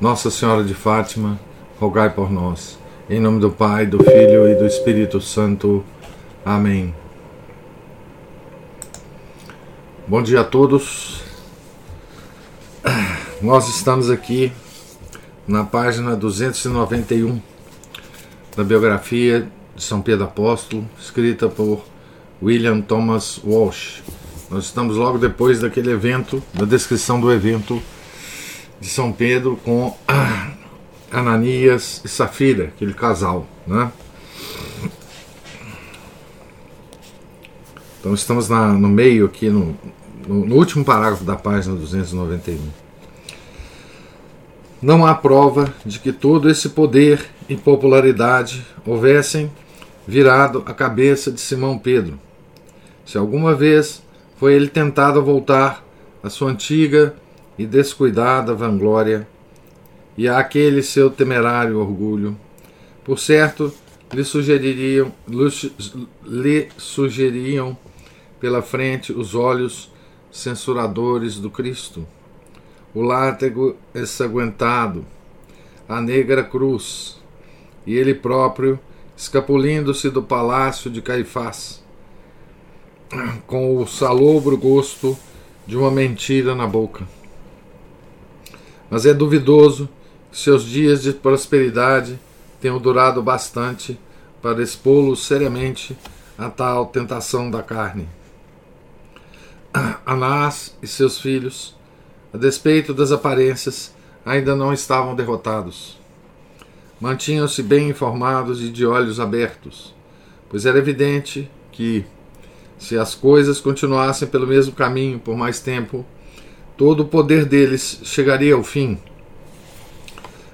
Nossa Senhora de Fátima, rogai por nós. Em nome do Pai, do Filho e do Espírito Santo. Amém. Bom dia a todos. Nós estamos aqui na página 291 da biografia de São Pedro Apóstolo, escrita por William Thomas Walsh. Nós estamos logo depois daquele evento, da descrição do evento de São Pedro com Ananias e Safira, aquele casal, né? Então estamos na, no meio aqui, no, no, no último parágrafo da página 291. Não há prova de que todo esse poder e popularidade houvessem virado a cabeça de Simão Pedro. Se alguma vez foi ele tentado voltar à sua antiga e descuidada vanglória e àquele seu temerário orgulho. Por certo, lhe sugeririam, lhe sugeriam pela frente os olhos censuradores do Cristo, o látego ensanguentado, a negra cruz, e ele próprio escapulindo-se do palácio de Caifás, com o salobro gosto de uma mentira na boca mas é duvidoso que seus dias de prosperidade tenham durado bastante para expô-lo seriamente a tal tentação da carne. Anás e seus filhos, a despeito das aparências, ainda não estavam derrotados. Mantinham-se bem informados e de olhos abertos, pois era evidente que, se as coisas continuassem pelo mesmo caminho por mais tempo, todo o poder deles chegaria ao fim.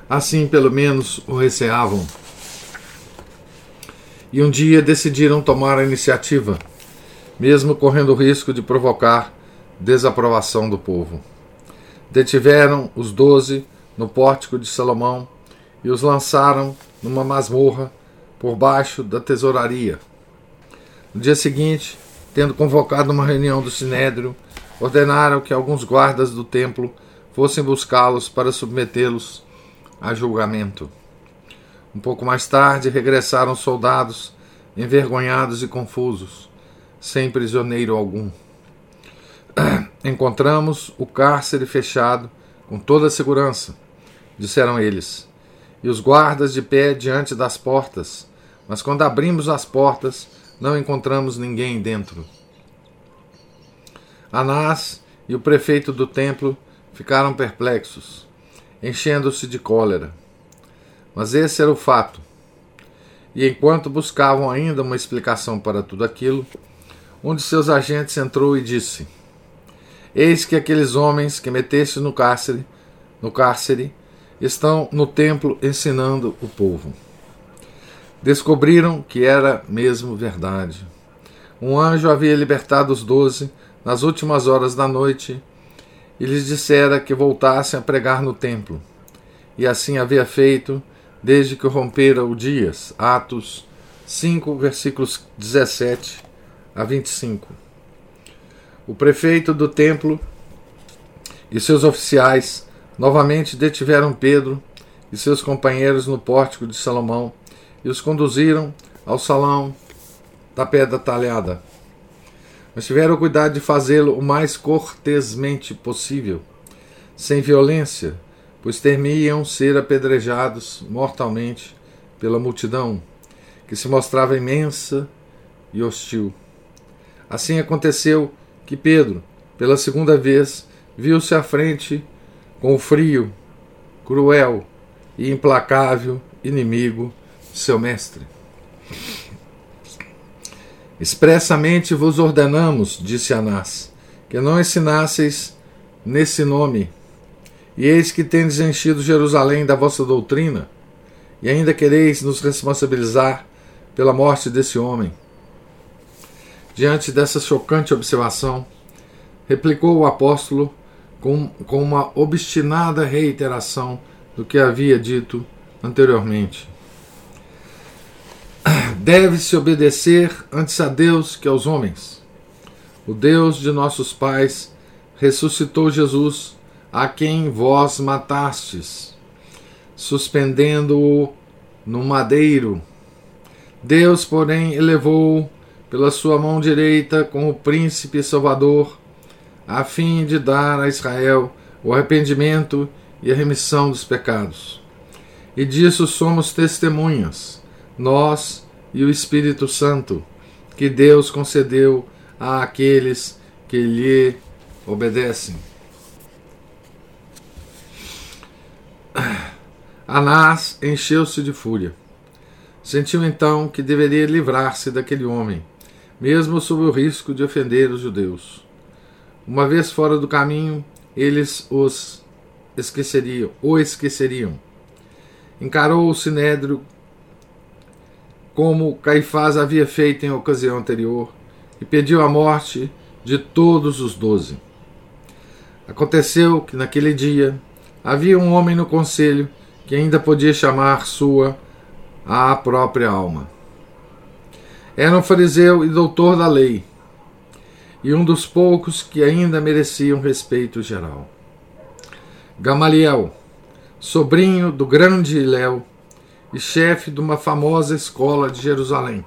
Assim, pelo menos, o receavam. E um dia decidiram tomar a iniciativa, mesmo correndo o risco de provocar desaprovação do povo. Detiveram os doze no pórtico de Salomão e os lançaram numa masmorra por baixo da tesouraria. No dia seguinte, tendo convocado uma reunião do Sinédrio, ordenaram que alguns guardas do templo fossem buscá-los para submetê-los a julgamento. Um pouco mais tarde regressaram soldados, envergonhados e confusos, sem prisioneiro algum. Encontramos o cárcere fechado com toda a segurança, disseram eles, e os guardas de pé diante das portas, mas quando abrimos as portas, não encontramos ninguém dentro. Anás e o prefeito do templo ficaram perplexos, enchendo-se de cólera. Mas esse era o fato. E enquanto buscavam ainda uma explicação para tudo aquilo, um de seus agentes entrou e disse: Eis que aqueles homens que meteste no cárcere, no cárcere, estão no templo ensinando o povo. Descobriram que era mesmo verdade. Um anjo havia libertado os doze nas últimas horas da noite, e lhes dissera que voltassem a pregar no templo. E assim havia feito desde que rompera o dias. Atos 5, versículos 17 a 25. O prefeito do templo e seus oficiais novamente detiveram Pedro e seus companheiros no pórtico de Salomão e os conduziram ao salão da pedra talhada mas tiveram cuidado de fazê-lo o mais cortesmente possível, sem violência, pois temiam ser apedrejados mortalmente pela multidão, que se mostrava imensa e hostil. Assim aconteceu que Pedro, pela segunda vez, viu-se à frente com o frio, cruel e implacável inimigo de seu mestre. Expressamente vos ordenamos, disse Anás, que não ensinasseis nesse nome, E eis que tendes enchido Jerusalém da vossa doutrina, e ainda quereis nos responsabilizar pela morte desse homem. Diante dessa chocante observação, replicou o apóstolo com, com uma obstinada reiteração do que havia dito anteriormente. Deve-se obedecer antes a Deus que aos homens. O Deus de nossos pais ressuscitou Jesus, a quem vós matastes, suspendendo-o no madeiro. Deus, porém, elevou-o pela sua mão direita como príncipe salvador, a fim de dar a Israel o arrependimento e a remissão dos pecados. E disso somos testemunhas, nós e o Espírito Santo, que Deus concedeu àqueles que lhe obedecem. Anás encheu-se de fúria. Sentiu então que deveria livrar-se daquele homem mesmo sob o risco de ofender os judeus. Uma vez fora do caminho, eles os esqueceriam, o esqueceriam. Encarou o sinédrio como Caifás havia feito em ocasião anterior e pediu a morte de todos os doze. Aconteceu que naquele dia havia um homem no conselho que ainda podia chamar sua a própria alma. Era um fariseu e doutor da lei, e um dos poucos que ainda mereciam respeito geral. Gamaliel, sobrinho do grande Iléu e chefe de uma famosa escola de Jerusalém.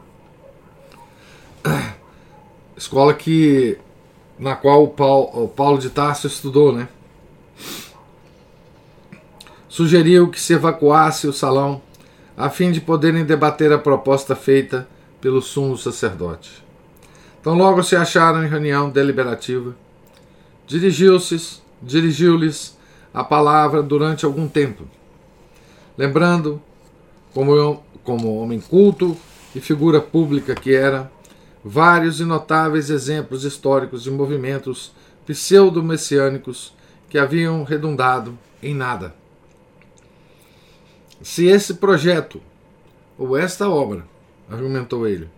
Escola que na qual o Paulo, o Paulo de Tarso estudou, né? Sugeriu que se evacuasse o salão a fim de poderem debater a proposta feita pelo sumo sacerdote. Então logo se acharam em reunião deliberativa. Dirigiu-se, dirigiu-lhes a palavra durante algum tempo, lembrando, como, como homem culto e figura pública que era, vários e notáveis exemplos históricos de movimentos pseudo-messiânicos que haviam redundado em nada. Se esse projeto ou esta obra argumentou ele.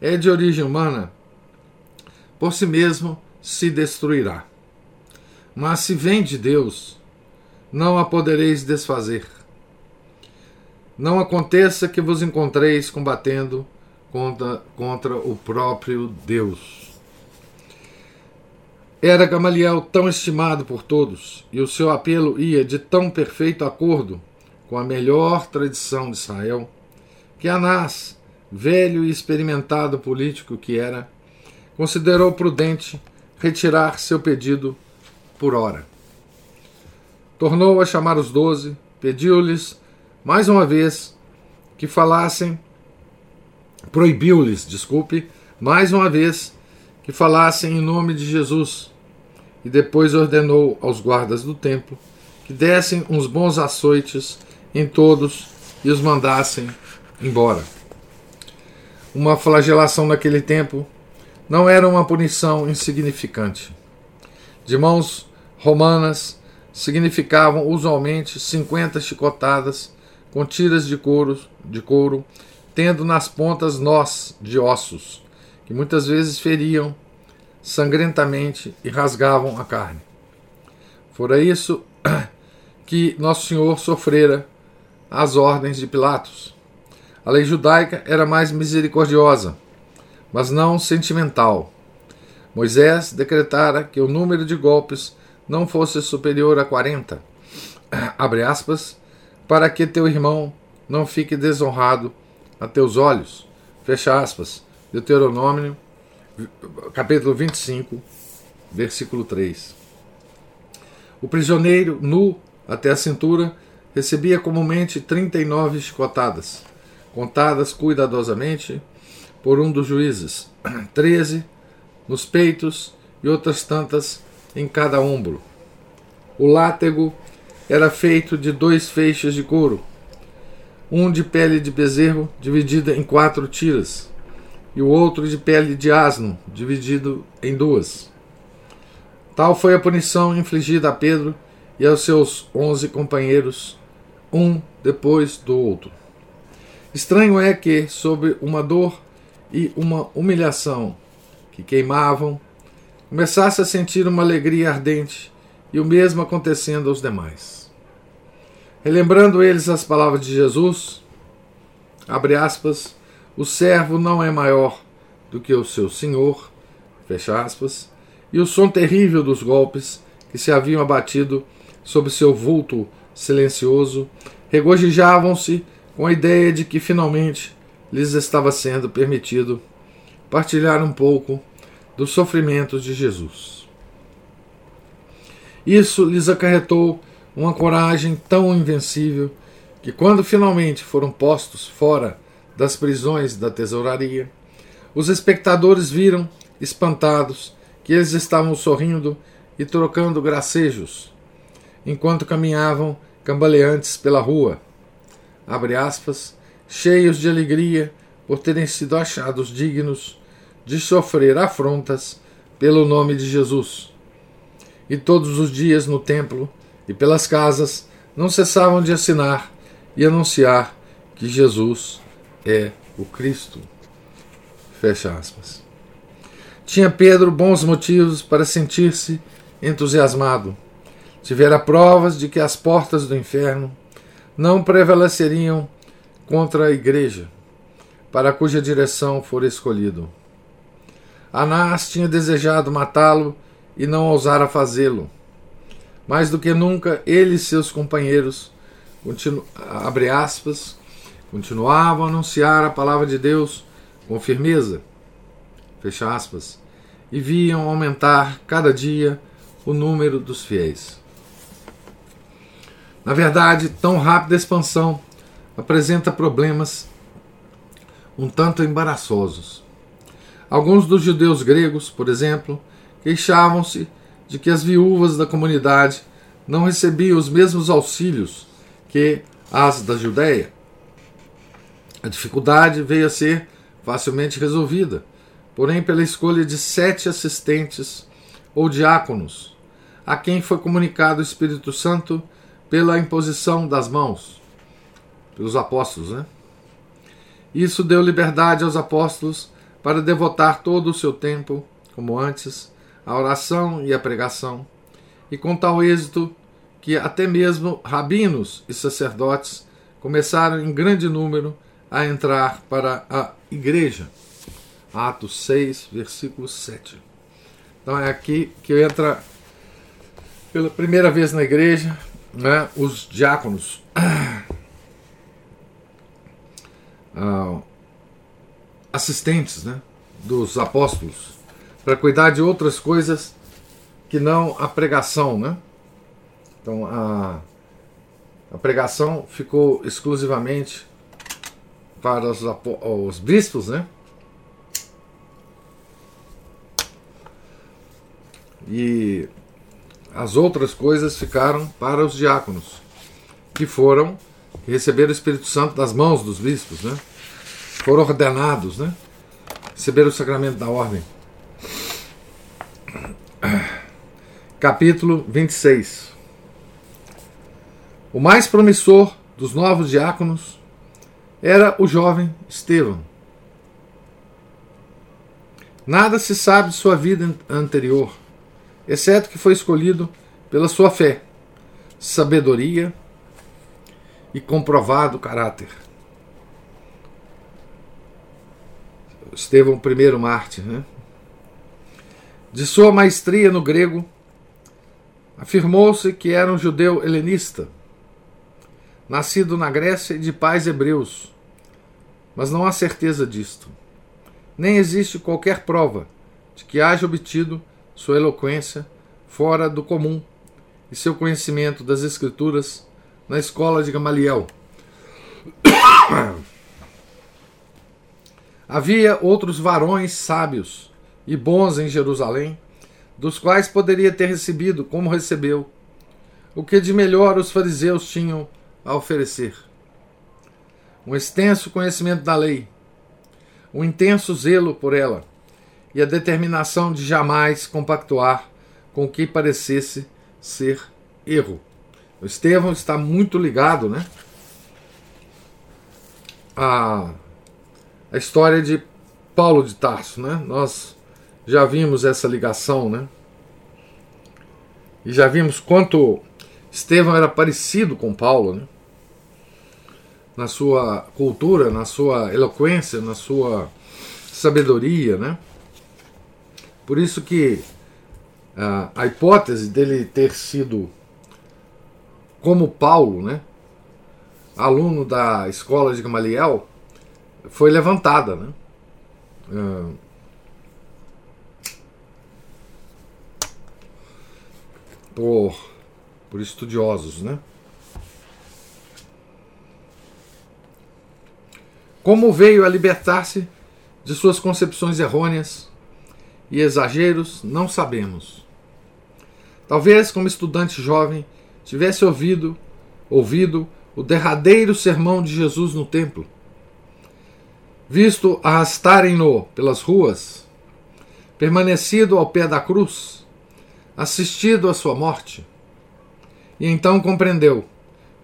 É de origem humana, por si mesmo se destruirá. Mas se vem de Deus, não a podereis desfazer. Não aconteça que vos encontreis combatendo contra, contra o próprio Deus. Era Gamaliel tão estimado por todos, e o seu apelo ia de tão perfeito acordo com a melhor tradição de Israel, que Anás, velho e experimentado político que era, considerou prudente retirar seu pedido por hora. Tornou a chamar os doze, pediu-lhes mais uma vez que falassem, proibiu-lhes, desculpe, mais uma vez que falassem em nome de Jesus, e depois ordenou aos guardas do templo que dessem uns bons açoites em todos e os mandassem embora uma flagelação naquele tempo não era uma punição insignificante. De mãos romanas significavam usualmente 50 chicotadas com tiras de couro, de couro, tendo nas pontas nós de ossos, que muitas vezes feriam sangrentamente e rasgavam a carne. Fora isso que Nosso Senhor sofrera as ordens de Pilatos. A lei judaica era mais misericordiosa, mas não sentimental. Moisés decretara que o número de golpes não fosse superior a 40, abre aspas, para que teu irmão não fique desonrado a teus olhos, fecha aspas, Deuteronômio, capítulo 25, versículo 3. O prisioneiro, nu até a cintura, recebia comumente 39 chicotadas contadas cuidadosamente por um dos juízes, treze nos peitos e outras tantas em cada ombro. O látego era feito de dois feixes de couro, um de pele de bezerro, dividida em quatro tiras, e o outro de pele de asno, dividido em duas. Tal foi a punição infligida a Pedro e aos seus onze companheiros, um depois do outro. Estranho é que, sob uma dor e uma humilhação que queimavam, começasse a sentir uma alegria ardente e o mesmo acontecendo aos demais. Relembrando eles as palavras de Jesus, abre aspas, o servo não é maior do que o seu senhor, fecha aspas, e o som terrível dos golpes que se haviam abatido sobre seu vulto silencioso regozijavam-se com a ideia de que finalmente lhes estava sendo permitido partilhar um pouco dos sofrimentos de Jesus. Isso lhes acarretou uma coragem tão invencível que, quando finalmente foram postos fora das prisões da tesouraria, os espectadores viram, espantados, que eles estavam sorrindo e trocando gracejos, enquanto caminhavam cambaleantes pela rua, aspas, cheios de alegria por terem sido achados dignos de sofrer afrontas pelo nome de Jesus. E todos os dias no templo e pelas casas não cessavam de assinar e anunciar que Jesus é o Cristo. Fecha aspas. Tinha Pedro bons motivos para sentir-se entusiasmado. Tivera provas de que as portas do inferno não prevaleceriam contra a igreja, para cuja direção for escolhido. Anás tinha desejado matá-lo e não ousara fazê-lo. Mais do que nunca, ele e seus companheiros continu aspas, continuavam a anunciar a palavra de Deus com firmeza, fecha aspas, e viam aumentar cada dia o número dos fiéis. Na verdade, tão rápida expansão apresenta problemas um tanto embaraçosos. Alguns dos judeus gregos, por exemplo, queixavam-se de que as viúvas da comunidade não recebiam os mesmos auxílios que as da Judéia. A dificuldade veio a ser facilmente resolvida, porém pela escolha de sete assistentes ou diáconos, a quem foi comunicado o Espírito Santo pela imposição das mãos, pelos apóstolos, né? Isso deu liberdade aos apóstolos para devotar todo o seu tempo, como antes, à oração e à pregação, e com tal êxito que até mesmo rabinos e sacerdotes começaram em grande número a entrar para a igreja. Atos 6, versículo 7. Então é aqui que entra pela primeira vez na igreja né, os diáconos. Ah, assistentes né, dos apóstolos para cuidar de outras coisas que não a pregação, né? Então a, a pregação ficou exclusivamente para os, os bispos, né? E as outras coisas ficaram para os diáconos, que foram que receberam o Espírito Santo das mãos dos bispos, né? Foram ordenados, né? Receberam o sacramento da ordem. Capítulo 26. O mais promissor dos novos diáconos era o jovem Estevão. Nada se sabe de sua vida anterior exceto que foi escolhido pela sua fé, sabedoria e comprovado caráter. Estevão I mártir, né? De sua maestria no grego, afirmou-se que era um judeu helenista, nascido na Grécia e de pais hebreus, mas não há certeza disto. Nem existe qualquer prova de que haja obtido sua eloquência fora do comum e seu conhecimento das Escrituras na escola de Gamaliel. Havia outros varões sábios e bons em Jerusalém, dos quais poderia ter recebido como recebeu, o que de melhor os fariseus tinham a oferecer. Um extenso conhecimento da lei, um intenso zelo por ela, e a determinação de jamais compactuar com o que parecesse ser erro. O Estevão está muito ligado, né? A, a história de Paulo de Tarso, né? Nós já vimos essa ligação, né? E já vimos quanto Estevão era parecido com Paulo, né? Na sua cultura, na sua eloquência, na sua sabedoria, né? Por isso que a, a hipótese dele ter sido como Paulo, né? Aluno da escola de Gamaliel, foi levantada, né? Uh, por, por estudiosos, né? Como veio a libertar-se de suas concepções errôneas e exageros, não sabemos. Talvez, como estudante jovem, tivesse ouvido, ouvido o derradeiro sermão de Jesus no templo, visto arrastarem-no pelas ruas, permanecido ao pé da cruz, assistido à sua morte, e então compreendeu,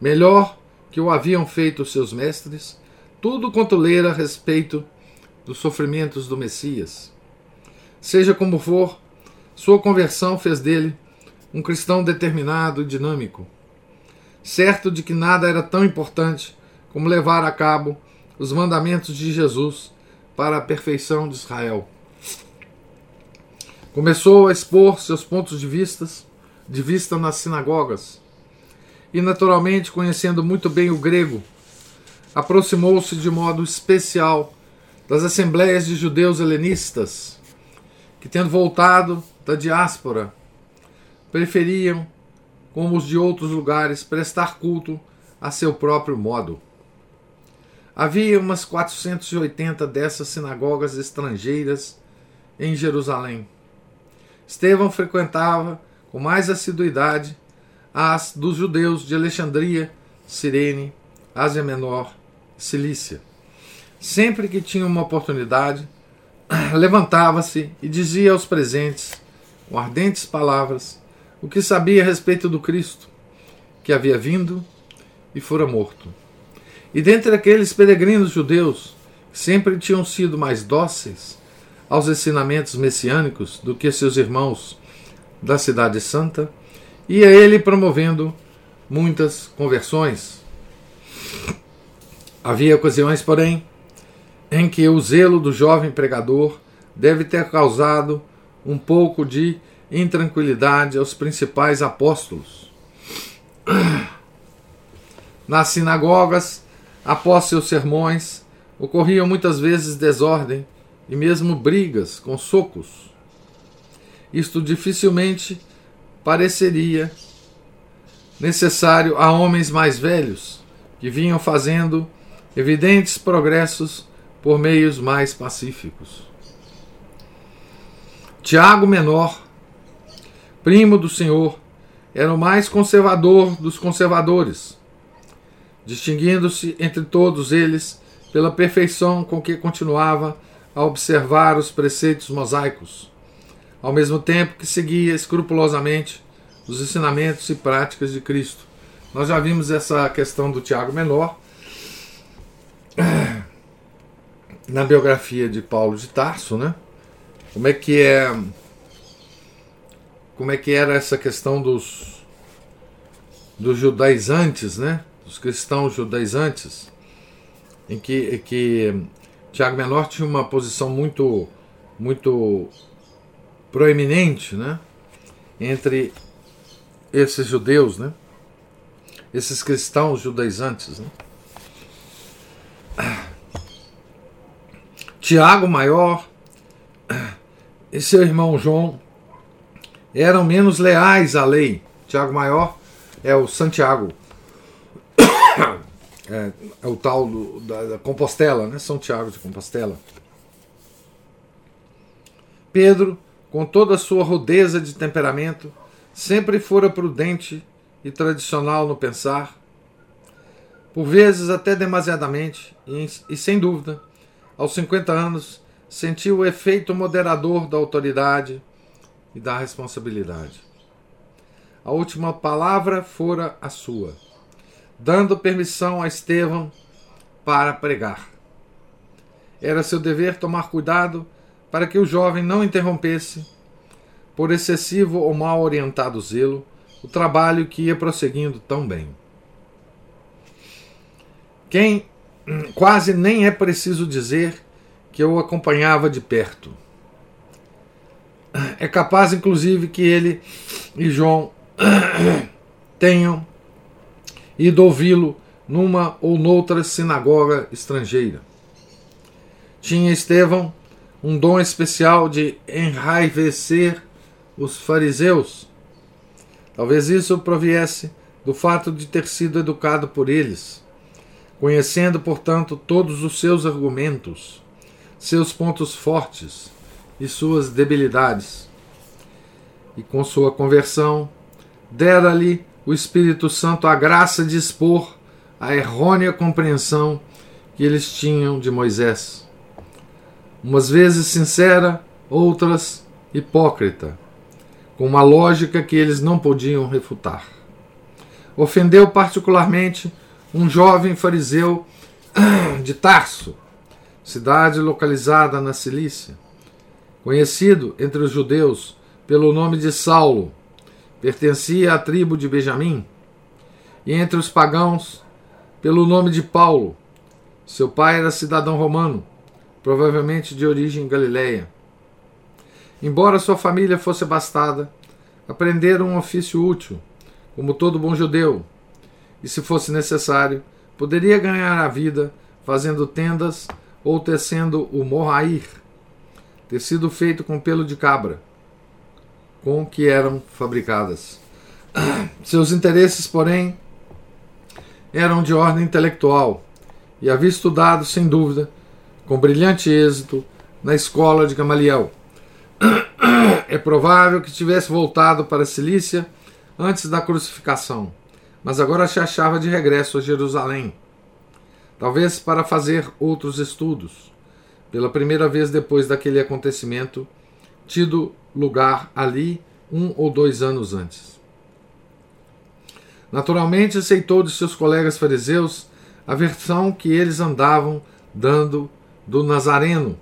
melhor que o haviam feito seus mestres, tudo quanto lera a respeito dos sofrimentos do Messias. Seja como for, sua conversão fez dele um cristão determinado e dinâmico, certo de que nada era tão importante como levar a cabo os mandamentos de Jesus para a perfeição de Israel. Começou a expor seus pontos de, vistas, de vista nas sinagogas e, naturalmente, conhecendo muito bem o grego, aproximou-se de modo especial das assembleias de judeus helenistas, que, tendo voltado da diáspora, preferiam, como os de outros lugares, prestar culto a seu próprio modo. Havia umas 480 dessas sinagogas estrangeiras em Jerusalém. Estevão frequentava com mais assiduidade as dos judeus de Alexandria, Cirene, Ásia Menor Cilícia. Sempre que tinha uma oportunidade, levantava-se e dizia aos presentes, com ardentes palavras, o que sabia a respeito do Cristo, que havia vindo e fora morto. E dentre aqueles peregrinos judeus, sempre tinham sido mais dóceis aos ensinamentos messiânicos do que seus irmãos da Cidade Santa, ia ele promovendo muitas conversões. Havia ocasiões, porém, em que o zelo do jovem pregador deve ter causado um pouco de intranquilidade aos principais apóstolos. Nas sinagogas, após seus sermões, ocorriam muitas vezes desordem e mesmo brigas com socos. Isto dificilmente pareceria necessário a homens mais velhos, que vinham fazendo evidentes progressos por meios mais pacíficos. Tiago Menor, primo do Senhor, era o mais conservador dos conservadores, distinguindo-se entre todos eles pela perfeição com que continuava a observar os preceitos mosaicos, ao mesmo tempo que seguia escrupulosamente os ensinamentos e práticas de Cristo. Nós já vimos essa questão do Tiago Menor na biografia de Paulo de Tarso, né? Como é que é como é que era essa questão dos dos judaizantes, né? Dos cristãos judaizantes, em que, que Tiago Menor tinha uma posição muito muito proeminente, né? Entre esses judeus, né? Esses cristãos judaizantes, né? Tiago Maior e seu irmão João eram menos leais à lei. Tiago Maior é o Santiago, é, é o tal do, da, da, Compostela, né? São Tiago de Compostela. Pedro, com toda a sua rudeza de temperamento, sempre fora prudente e tradicional no pensar, por vezes até demasiadamente, e, e sem dúvida aos 50 anos, sentiu o efeito moderador da autoridade e da responsabilidade. a última palavra fora a sua, dando permissão a Estevão para pregar. Era seu dever tomar cuidado para que o jovem não interrompesse, por excessivo ou mal orientado zelo, o trabalho que ia prosseguindo tão bem. Quem quase nem é preciso dizer que eu o acompanhava de perto. É capaz, inclusive, que ele e João tenham ido ouvi-lo numa ou noutra sinagoga estrangeira. Tinha Estevão um dom especial de enraivecer os fariseus. Talvez isso proviesse do fato de ter sido educado por eles, conhecendo, portanto, todos os seus argumentos, seus pontos fortes e suas debilidades. E com sua conversão, dera-lhe o Espírito Santo a graça de expor a errônea compreensão que eles tinham de Moisés. Umas vezes sincera, outras hipócrita, com uma lógica que eles não podiam refutar. Ofendeu particularmente um jovem fariseu de Tarso, cidade localizada na Cilícia, conhecido entre os judeus pelo nome de Saulo, pertencia à tribo de Benjamim, e entre os pagãos, pelo nome de Paulo. Seu pai era cidadão romano, provavelmente de origem galileia. Embora sua família fosse abastada, aprenderam um ofício útil, como todo bom judeu, e, se fosse necessário, poderia ganhar a vida fazendo tendas ou tecendo o morrair, tecido feito com pelo de cabra com que eram fabricadas. Seus interesses, porém, eram de ordem intelectual e havia estudado, sem dúvida, com brilhante êxito, na escola de Gamaliel. É provável que tivesse voltado para a Cilícia antes da crucificação, mas agora se achava de regresso a Jerusalém, talvez para fazer outros estudos, pela primeira vez depois daquele acontecimento tido lugar ali um ou dois anos antes. Naturalmente aceitou de seus colegas fariseus a versão que eles andavam dando do Nazareno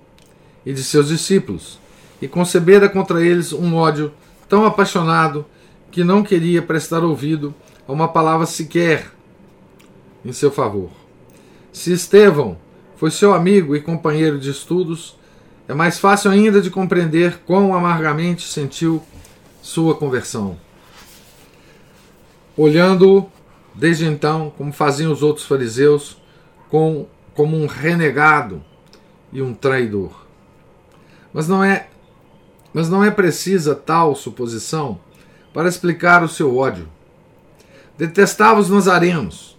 e de seus discípulos, e concebera contra eles um ódio tão apaixonado que não queria prestar ouvido a uma palavra sequer em seu favor. Se Estevão foi seu amigo e companheiro de estudos, é mais fácil ainda de compreender quão amargamente sentiu sua conversão. Olhando-o, desde então, como faziam os outros fariseus, com, como um renegado e um traidor. Mas não é, mas não é precisa tal suposição para explicar o seu ódio. Detestava os nazarenos,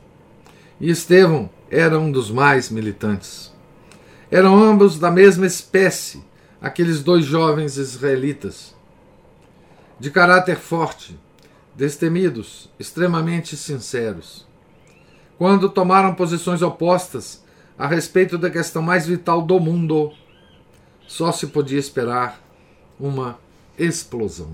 e Estevão era um dos mais militantes. Eram ambos da mesma espécie, aqueles dois jovens israelitas. De caráter forte, destemidos, extremamente sinceros. Quando tomaram posições opostas a respeito da questão mais vital do mundo, só se podia esperar uma explosão.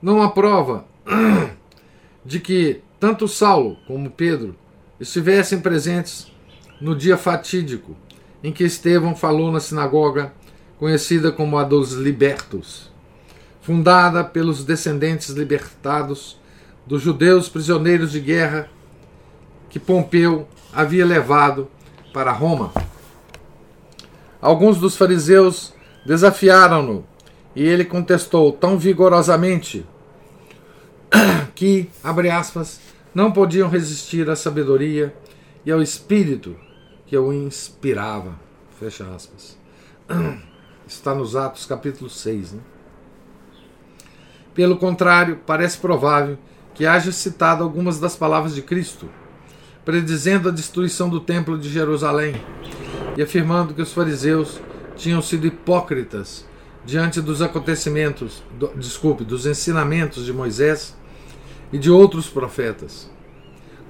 Não há prova de que tanto Saulo como Pedro estivessem presentes no dia fatídico em que Estevão falou na sinagoga conhecida como a dos libertos, fundada pelos descendentes libertados dos judeus prisioneiros de guerra que Pompeu havia levado para Roma. Alguns dos fariseus desafiaram-no e ele contestou tão vigorosamente que, abre aspas, não podiam resistir à sabedoria e ao espírito que o inspirava. Fecha aspas. Está nos Atos capítulo 6. Né? Pelo contrário, parece provável que haja citado algumas das palavras de Cristo, predizendo a destruição do templo de Jerusalém e afirmando que os fariseus tinham sido hipócritas diante dos acontecimentos, do, desculpe, dos ensinamentos de Moisés e de outros profetas.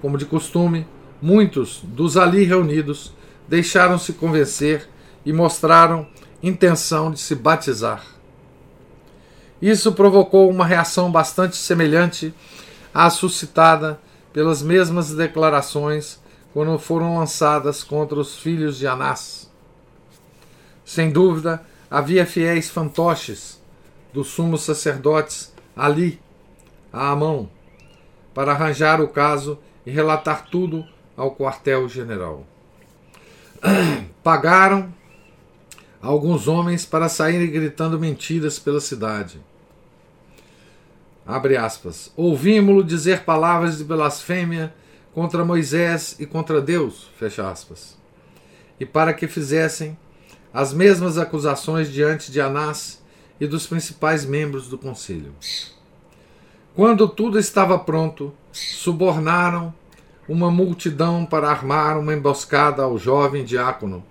Como de costume, Muitos dos ali reunidos deixaram-se convencer e mostraram intenção de se batizar. Isso provocou uma reação bastante semelhante à suscitada pelas mesmas declarações quando foram lançadas contra os filhos de Anás. Sem dúvida, havia fiéis fantoches dos sumos sacerdotes ali, à mão, para arranjar o caso e relatar tudo ao quartel-general. Pagaram alguns homens para saírem gritando mentiras pela cidade. Abre aspas. Ouvimos-lo dizer palavras de blasfêmia contra Moisés e contra Deus, fecha aspas. E para que fizessem as mesmas acusações diante de Anás e dos principais membros do conselho. Quando tudo estava pronto, subornaram uma multidão para armar uma emboscada ao jovem diácono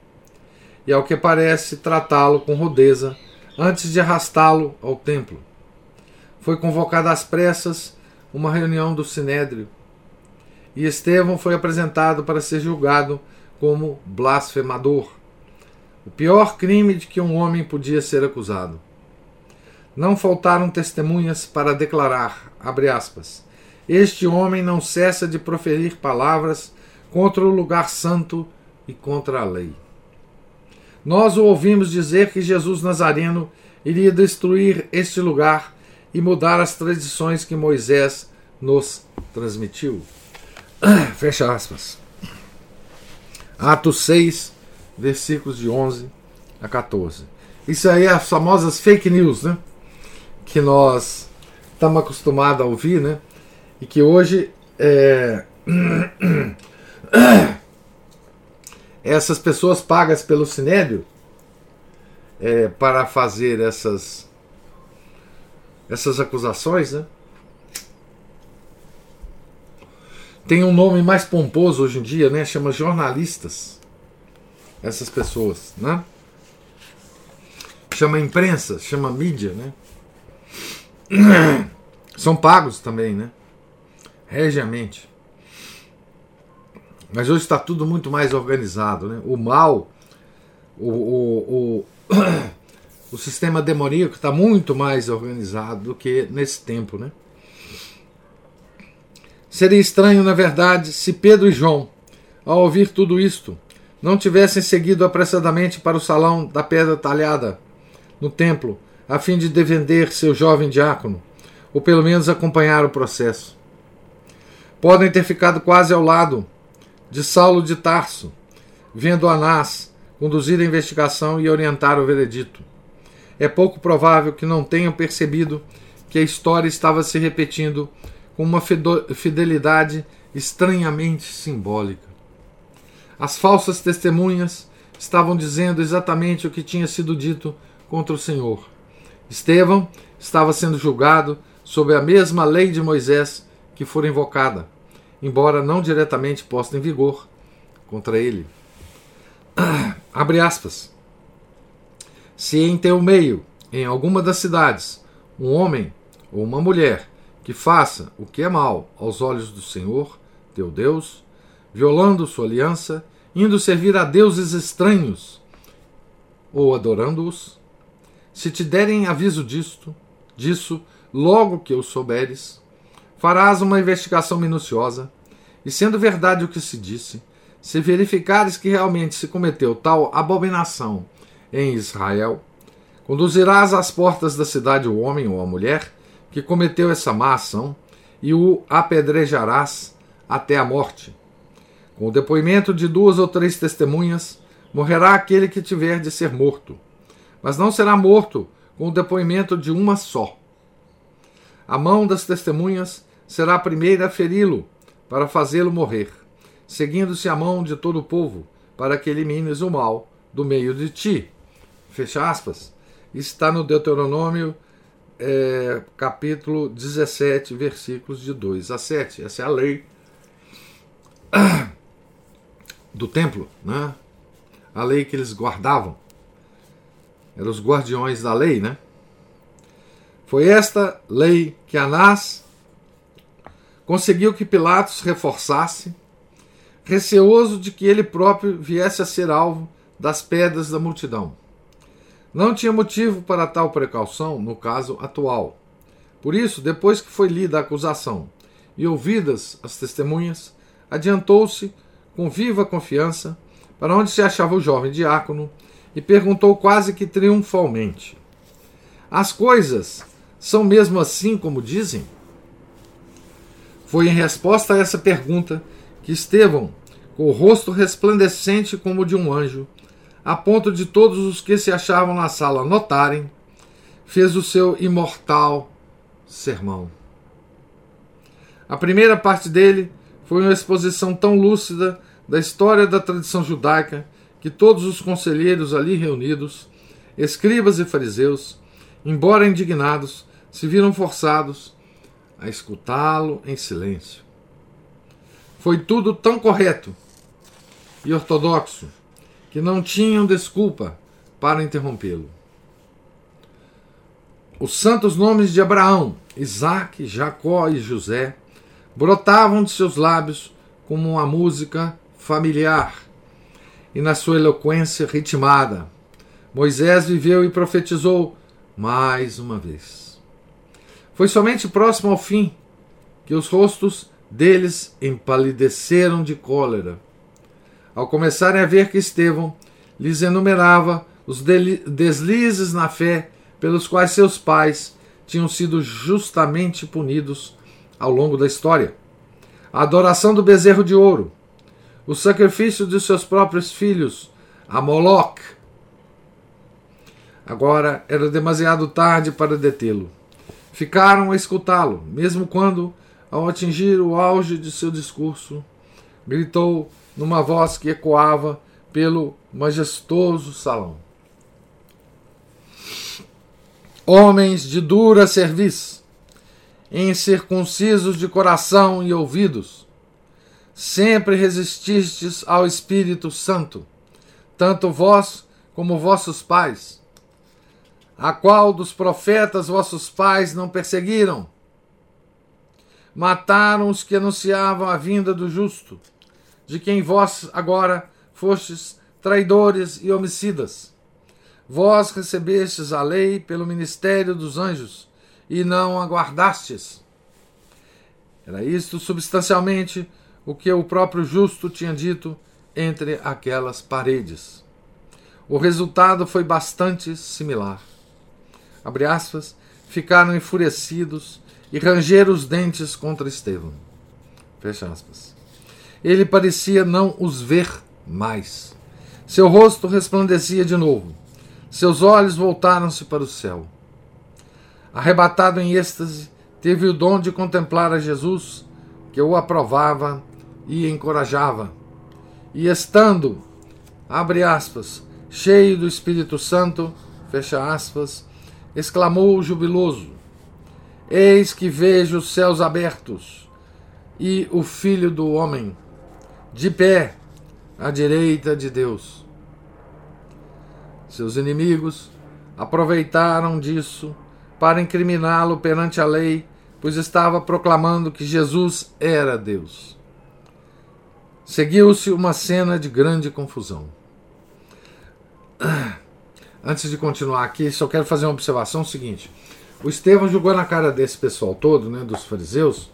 e, ao que parece, tratá-lo com rudeza antes de arrastá-lo ao templo. Foi convocada às pressas uma reunião do sinédrio e Estevão foi apresentado para ser julgado como blasfemador, o pior crime de que um homem podia ser acusado. Não faltaram testemunhas para declarar, aspas, este homem não cessa de proferir palavras contra o lugar santo e contra a lei. Nós o ouvimos dizer que Jesus Nazareno iria destruir este lugar e mudar as tradições que Moisés nos transmitiu. Fecha aspas. Atos 6, versículos de 11 a 14. Isso aí é as famosas fake news, né? Que nós estamos acostumados a ouvir, né? E que hoje é... essas pessoas pagas pelo Sinédrio é, para fazer essas essas acusações, né? tem um nome mais pomposo hoje em dia, né? Chama jornalistas. Essas pessoas, né? Chama imprensa, chama mídia, né? São pagos também, né? Regiamente. Mas hoje está tudo muito mais organizado, né? O mal, o, o, o, o sistema demoníaco está muito mais organizado do que nesse tempo, né? Seria estranho, na verdade, se Pedro e João, ao ouvir tudo isto, não tivessem seguido apressadamente para o salão da pedra talhada no templo, a fim de defender seu jovem diácono, ou pelo menos acompanhar o processo. Podem ter ficado quase ao lado de Saulo de Tarso, vendo Anás conduzir a investigação e orientar o veredito. É pouco provável que não tenham percebido que a história estava se repetindo com uma fidelidade estranhamente simbólica. As falsas testemunhas estavam dizendo exatamente o que tinha sido dito contra o Senhor. Estevão estava sendo julgado sob a mesma lei de Moisés que fora invocada, embora não diretamente posta em vigor contra ele. Abre aspas. Se em teu meio, em alguma das cidades, um homem ou uma mulher que faça o que é mal aos olhos do Senhor, teu Deus, violando sua aliança, indo servir a deuses estranhos ou adorando-os, se te derem aviso disto, disso, logo que o souberes, farás uma investigação minuciosa, e sendo verdade o que se disse, se verificares que realmente se cometeu tal abominação em Israel, conduzirás às portas da cidade o homem ou a mulher que cometeu essa má ação e o apedrejarás até a morte. Com o depoimento de duas ou três testemunhas, morrerá aquele que tiver de ser morto, mas não será morto com o depoimento de uma só. A mão das testemunhas será a primeira a feri-lo, para fazê-lo morrer, seguindo-se a mão de todo o povo, para que elimines o mal do meio de ti. Fecha aspas. Está no Deuteronômio é, capítulo 17, versículos de 2 a 7. Essa é a lei do templo, né? a lei que eles guardavam. Eram os guardiões da lei, né? Foi esta lei que Anás conseguiu que Pilatos reforçasse, receoso de que ele próprio viesse a ser alvo das pedras da multidão. Não tinha motivo para tal precaução no caso atual. Por isso, depois que foi lida a acusação e ouvidas as testemunhas, adiantou-se com viva confiança para onde se achava o jovem diácono e perguntou quase que triunfalmente: As coisas são mesmo assim como dizem? Foi em resposta a essa pergunta que Estevão, com o rosto resplandecente como de um anjo, a ponto de todos os que se achavam na sala notarem, fez o seu imortal sermão. A primeira parte dele foi uma exposição tão lúcida da história da tradição judaica que todos os conselheiros ali reunidos, escribas e fariseus, embora indignados, se viram forçados a escutá-lo em silêncio. Foi tudo tão correto e ortodoxo que não tinham desculpa para interrompê-lo. Os santos nomes de Abraão, Isaac, Jacó e José brotavam de seus lábios como uma música familiar e na sua eloquência ritmada. Moisés viveu e profetizou mais uma vez. Foi somente próximo ao fim que os rostos deles empalideceram de cólera, ao começarem a ver que Estevão lhes enumerava os deslizes na fé pelos quais seus pais tinham sido justamente punidos ao longo da história. A adoração do bezerro de ouro, o sacrifício de seus próprios filhos a Moloch. Agora era demasiado tarde para detê-lo. Ficaram a escutá-lo, mesmo quando, ao atingir o auge de seu discurso, gritou numa voz que ecoava pelo majestoso salão. Homens de dura serviço, incircuncisos de coração e ouvidos, sempre resististes ao Espírito Santo, tanto vós como vossos pais. A qual dos profetas vossos pais não perseguiram? Mataram os que anunciavam a vinda do justo, de quem vós agora fostes traidores e homicidas. Vós recebestes a lei pelo ministério dos anjos e não aguardastes. Era isto substancialmente o que o próprio justo tinha dito entre aquelas paredes. O resultado foi bastante similar. Abre aspas, ficaram enfurecidos e rangeram os dentes contra Estevão. Fecha aspas. Ele parecia não os ver mais. Seu rosto resplandecia de novo. Seus olhos voltaram-se para o céu. Arrebatado em êxtase, teve o dom de contemplar a Jesus, que o aprovava e encorajava. E estando, abre aspas, cheio do Espírito Santo, fecha aspas, exclamou jubiloso: Eis que vejo os céus abertos e o Filho do Homem de pé à direita de Deus. Seus inimigos aproveitaram disso para incriminá-lo perante a lei, pois estava proclamando que Jesus era Deus. Seguiu-se uma cena de grande confusão. Antes de continuar aqui, só quero fazer uma observação seguinte. O Estevão jogou na cara desse pessoal todo, né, dos fariseus,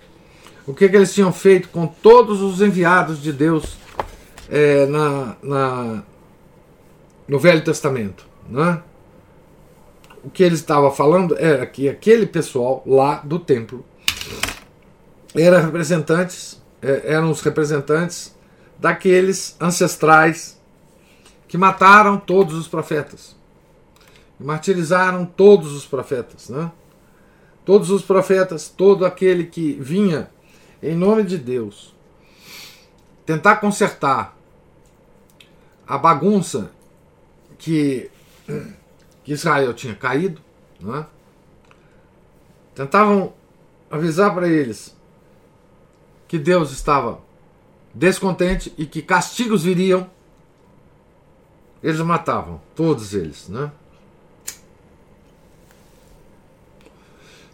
o que, que eles tinham feito com todos os enviados de Deus é, na, na, no Velho Testamento. Né? O que ele estava falando era que aquele pessoal lá do templo era representantes, é, eram os representantes daqueles ancestrais que mataram todos os profetas. Martirizaram todos os profetas. Né? Todos os profetas, todo aquele que vinha em nome de Deus tentar consertar a bagunça que, que Israel tinha caído, né? tentavam avisar para eles que Deus estava descontente e que castigos viriam, eles matavam, todos eles, né?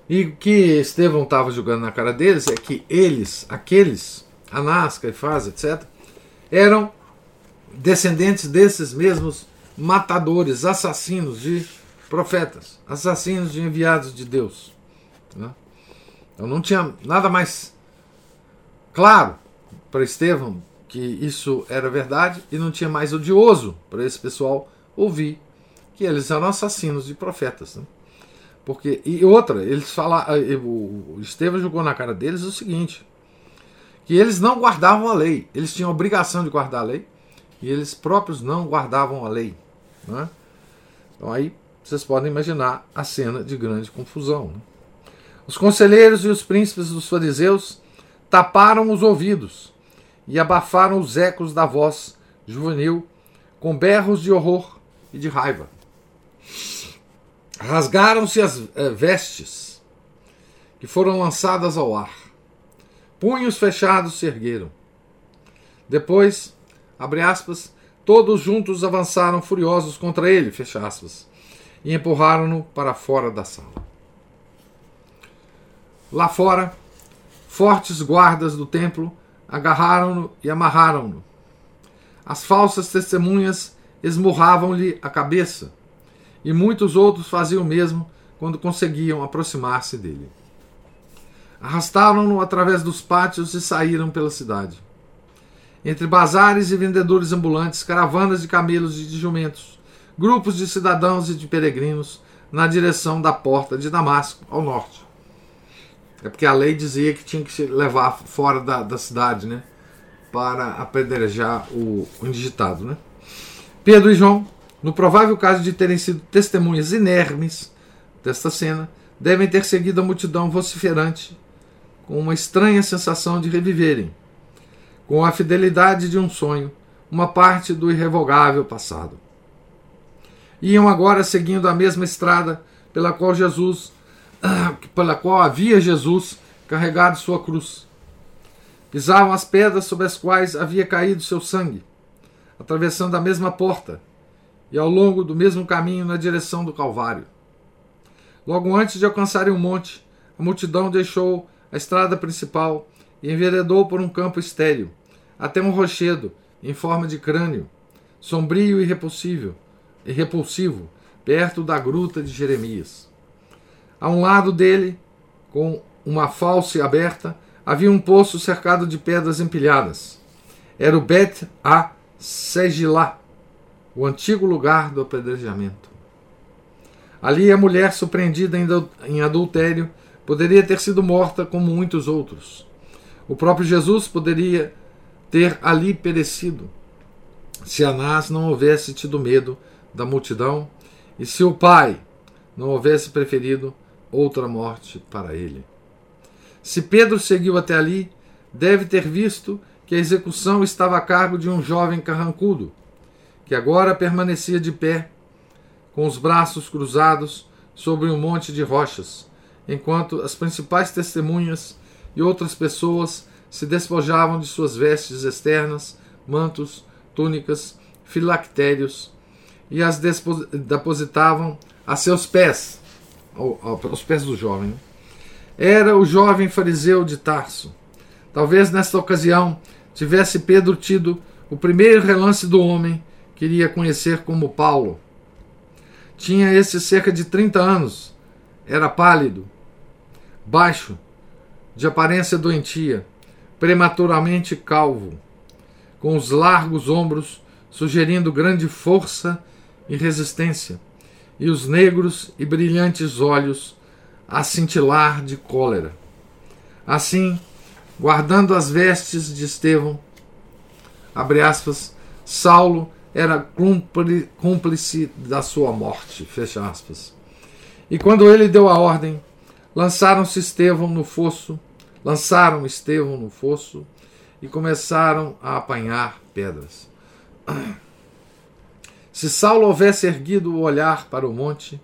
E o que Estevão estava jogando na cara deles é que eles, aqueles, Anás, Caifás, etc., eram descendentes desses mesmos matadores, assassinos de profetas, assassinos de enviados de Deus. Né? Então não tinha nada mais claro para Estevão que isso era verdade e não tinha mais odioso para esse pessoal ouvir que eles eram assassinos de profetas. Né? Porque, e outra, eles falaram, o Estevão jogou na cara deles o seguinte: que eles não guardavam a lei, eles tinham a obrigação de guardar a lei e eles próprios não guardavam a lei. Né? Então aí vocês podem imaginar a cena de grande confusão. Né? Os conselheiros e os príncipes dos fariseus taparam os ouvidos e abafaram os ecos da voz juvenil com berros de horror e de raiva. Rasgaram-se as eh, vestes que foram lançadas ao ar. Punhos fechados se ergueram. Depois, abre aspas, todos juntos avançaram furiosos contra ele, fecha aspas, e empurraram-no para fora da sala. Lá fora, fortes guardas do templo agarraram-no e amarraram-no. As falsas testemunhas esmurravam-lhe a cabeça, e muitos outros faziam o mesmo quando conseguiam aproximar-se dele. Arrastaram-no através dos pátios e saíram pela cidade. Entre bazares e vendedores ambulantes, caravanas de camelos e de jumentos, grupos de cidadãos e de peregrinos na direção da porta de Damasco, ao norte. É porque a lei dizia que tinha que se levar fora da, da cidade, né? Para apedrejar o, o indigitado, né? Pedro e João, no provável caso de terem sido testemunhas inermes desta cena, devem ter seguido a multidão vociferante com uma estranha sensação de reviverem, com a fidelidade de um sonho, uma parte do irrevogável passado. Iam agora seguindo a mesma estrada pela qual Jesus, pela qual havia Jesus carregado sua cruz. Pisavam as pedras sobre as quais havia caído seu sangue, atravessando a mesma porta e ao longo do mesmo caminho na direção do Calvário. Logo antes de alcançarem o monte, a multidão deixou a estrada principal e enveredou por um campo estéril, até um rochedo em forma de crânio, sombrio e repulsivo, e repulsivo, perto da gruta de Jeremias. A um lado dele, com uma false aberta, havia um poço cercado de pedras empilhadas. Era o Bet a Segilá, o antigo lugar do apedrejamento. Ali a mulher surpreendida em adultério poderia ter sido morta como muitos outros. O próprio Jesus poderia ter ali perecido se Anás não houvesse tido medo da multidão e se o pai não houvesse preferido outra morte para ele. Se Pedro seguiu até ali, deve ter visto que a execução estava a cargo de um jovem carrancudo, que agora permanecia de pé, com os braços cruzados sobre um monte de rochas, enquanto as principais testemunhas e outras pessoas se despojavam de suas vestes externas, mantos, túnicas, filactérios, e as depositavam a seus pés, aos pés do jovem. Era o jovem fariseu de Tarso. Talvez nesta ocasião tivesse Pedro tido o primeiro relance do homem que iria conhecer como Paulo. Tinha esse cerca de 30 anos, era pálido, baixo, de aparência doentia, prematuramente calvo, com os largos ombros sugerindo grande força e resistência, e os negros e brilhantes olhos a cintilar de cólera. Assim, guardando as vestes de Estevão, abre aspas, Saulo era cúmplice da sua morte, fecha aspas. E quando ele deu a ordem, lançaram-se Estevão no fosso, lançaram Estevão no fosso e começaram a apanhar pedras. Se Saulo houvesse erguido o olhar para o monte,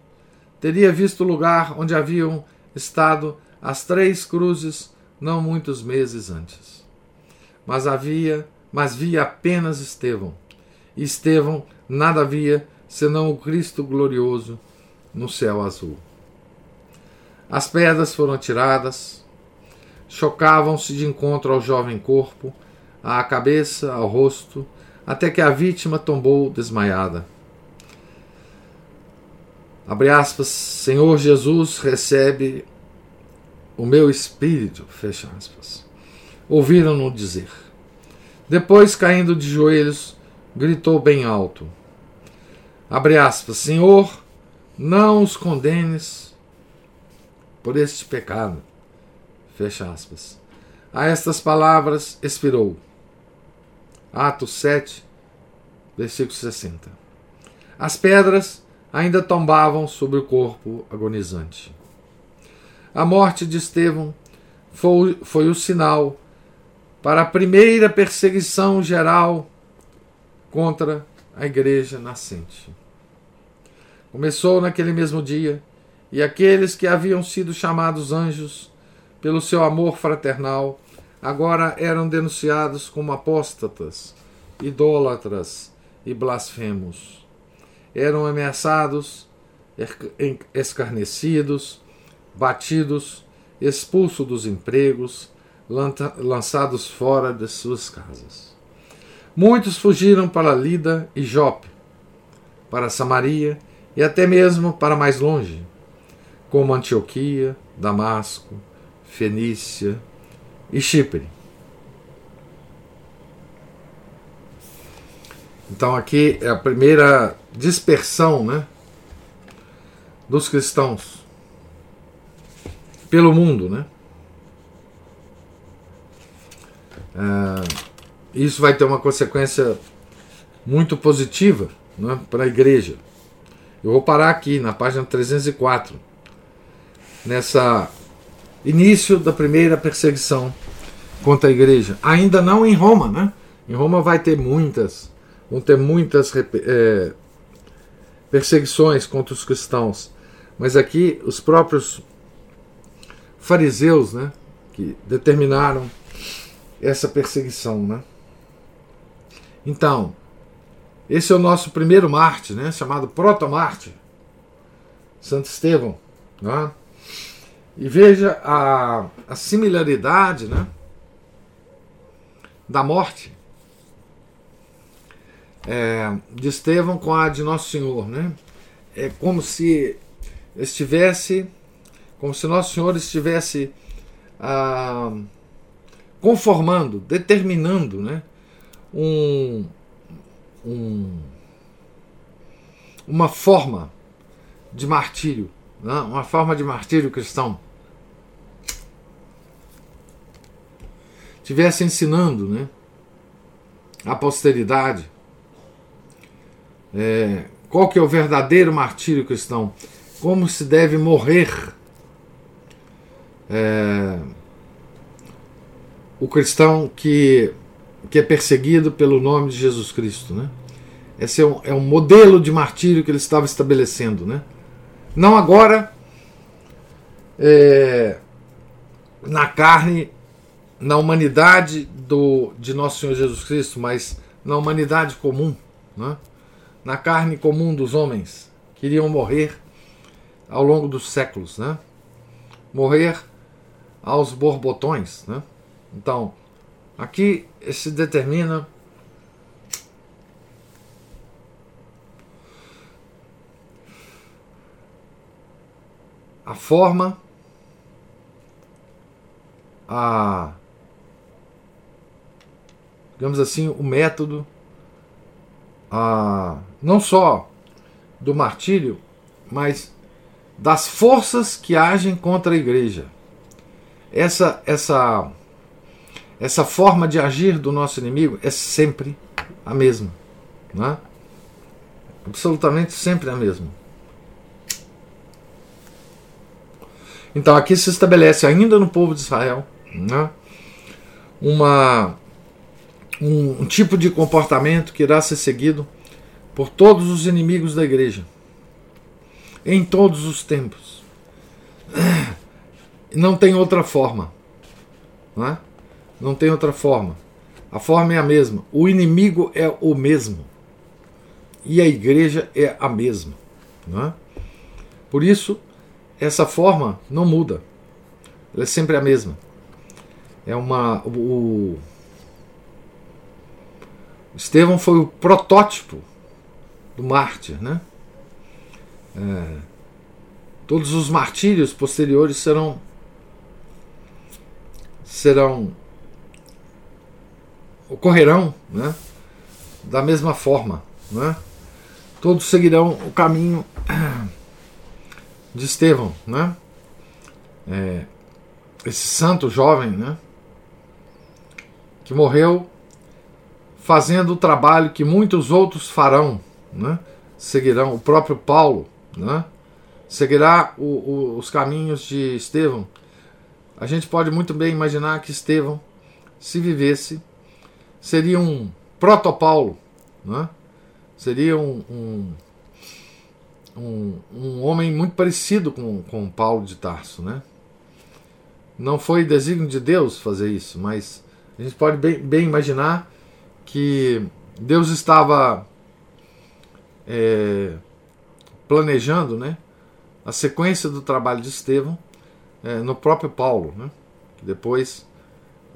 teria visto o lugar onde haviam estado as três cruzes não muitos meses antes. Mas havia, mas via apenas Estevão. Estevão nada via senão o Cristo glorioso no céu azul. As pedras foram tiradas, chocavam-se de encontro ao jovem corpo, à cabeça, ao rosto, até que a vítima tombou desmaiada. Abre aspas, Senhor Jesus recebe o meu espírito, fecha aspas. Ouviram-no dizer. Depois, caindo de joelhos, gritou bem alto. Abre aspas, Senhor, não os condenes por este pecado. Fecha aspas. A estas palavras expirou. Atos 7, versículo 60. As pedras ainda tombavam sobre o corpo agonizante. A morte de Estevão foi, foi o sinal para a primeira perseguição geral contra a igreja nascente. Começou naquele mesmo dia, e aqueles que haviam sido chamados anjos pelo seu amor fraternal agora eram denunciados como apóstatas, idólatras e blasfemos. Eram ameaçados, escarnecidos, batidos, expulsos dos empregos, lançados fora de suas casas. Muitos fugiram para Lida e Jope, para Samaria e até mesmo para mais longe, como Antioquia, Damasco, Fenícia e Chipre. Então aqui é a primeira dispersão né, dos cristãos pelo mundo. Né? É, isso vai ter uma consequência muito positiva né, para a igreja. Eu vou parar aqui na página 304, nessa início da primeira perseguição contra a igreja. Ainda não em Roma, né? Em Roma vai ter muitas, vão ter muitas é, perseguições contra os cristãos. Mas aqui os próprios fariseus, né, que determinaram essa perseguição, né? Então, esse é o nosso primeiro Marte, né, chamado Proto-Marte, Santo Estevão. Né? E veja a, a similaridade né, da morte é, de Estevão com a de Nosso Senhor. Né? É como se estivesse, como se Nosso Senhor estivesse ah, conformando, determinando né, um, um, uma forma de martírio, né? uma forma de martírio cristão. Tivesse ensinando né, a posteridade é, qual que é o verdadeiro martírio cristão, como se deve morrer é, o cristão que que é perseguido pelo nome de Jesus Cristo. Né? Esse é um, é um modelo de martírio que ele estava estabelecendo. Né? Não agora é, na carne, na humanidade do, de nosso Senhor Jesus Cristo, mas na humanidade comum, né? na carne comum dos homens, que iriam morrer ao longo dos séculos. Né? Morrer aos borbotões. Né? Então, Aqui se determina a forma, a digamos assim, o método, a, não só do martírio, mas das forças que agem contra a igreja. Essa, essa essa forma de agir do nosso inimigo é sempre a mesma. Não é? Absolutamente sempre a mesma. Então aqui se estabelece ainda no povo de Israel né, uma, um, um tipo de comportamento que irá ser seguido por todos os inimigos da igreja, em todos os tempos. Não tem outra forma. Não é? Não tem outra forma. A forma é a mesma. O inimigo é o mesmo. E a igreja é a mesma. Não é? Por isso, essa forma não muda. Ela é sempre a mesma. É uma. O, Estevão foi o protótipo do mártir, né? É, todos os martírios posteriores serão serão ocorrerão, né? Da mesma forma, né? Todos seguirão o caminho de Estevão, né? É, esse santo jovem, né? Que morreu fazendo o trabalho que muitos outros farão, né? Seguirão o próprio Paulo, né? Seguirá o, o, os caminhos de Estevão. A gente pode muito bem imaginar que Estevão, se vivesse, seria um proto-Paulo, né? Seria um, um um, um homem muito parecido com, com Paulo de Tarso, né? Não foi desígnio de Deus fazer isso, mas a gente pode bem, bem imaginar que Deus estava é, planejando, né, a sequência do trabalho de Estevão é, no próprio Paulo, né? Que depois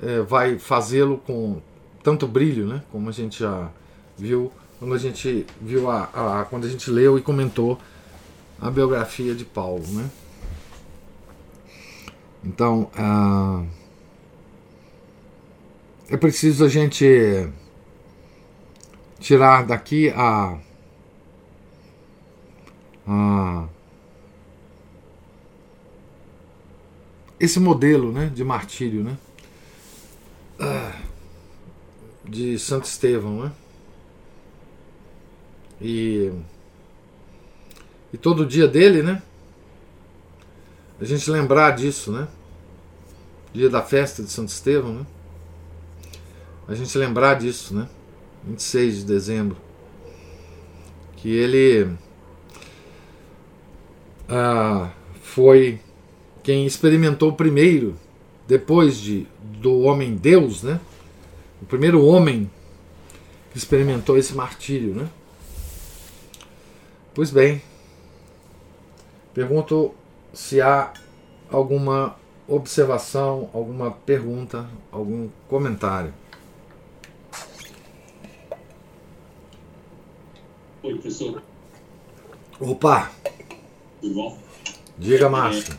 é, vai fazê-lo com tanto brilho, né? Como a gente já viu quando a gente viu a, a, quando a gente leu e comentou a biografia de Paulo, né? Então, é preciso a gente tirar daqui a, a esse modelo, né, de martírio, né? Uh, de Santo Estevão, né? E e todo dia dele, né? A gente lembrar disso, né? Dia da festa de Santo Estevão, né? A gente lembrar disso, né? 26 de dezembro. Que ele ah, foi quem experimentou primeiro, depois de do homem Deus, né? O primeiro homem que experimentou esse martírio, né? Pois bem, Pergunto se há alguma observação, alguma pergunta, algum comentário. Oi, professor. Opa! Tudo bom? Diga, Márcio. É,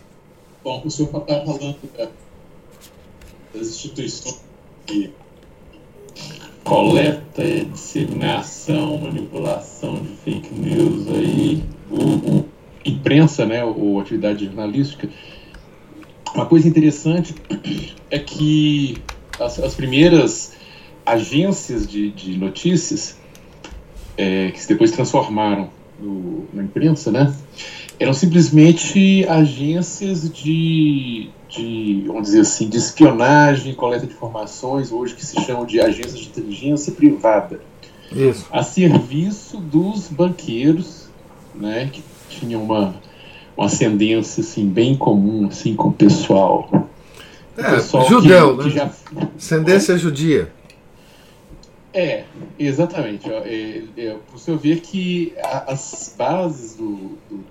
bom, o senhor está falando das instituições de coleta, disseminação, manipulação de fake news aí. O, o imprensa, né, ou atividade jornalística, uma coisa interessante é que as, as primeiras agências de, de notícias, é, que depois transformaram no, na imprensa, né, eram simplesmente agências de, de, vamos dizer assim, de espionagem, coleta de informações, hoje que se chamam de agências de inteligência privada, Isso. a serviço dos banqueiros, né, que tinha uma, uma ascendência assim, bem comum assim, com o pessoal. É, pessoal judeu, que, né? Que já... Ascendência judia. É, exatamente. É, é, você ver que as bases do, do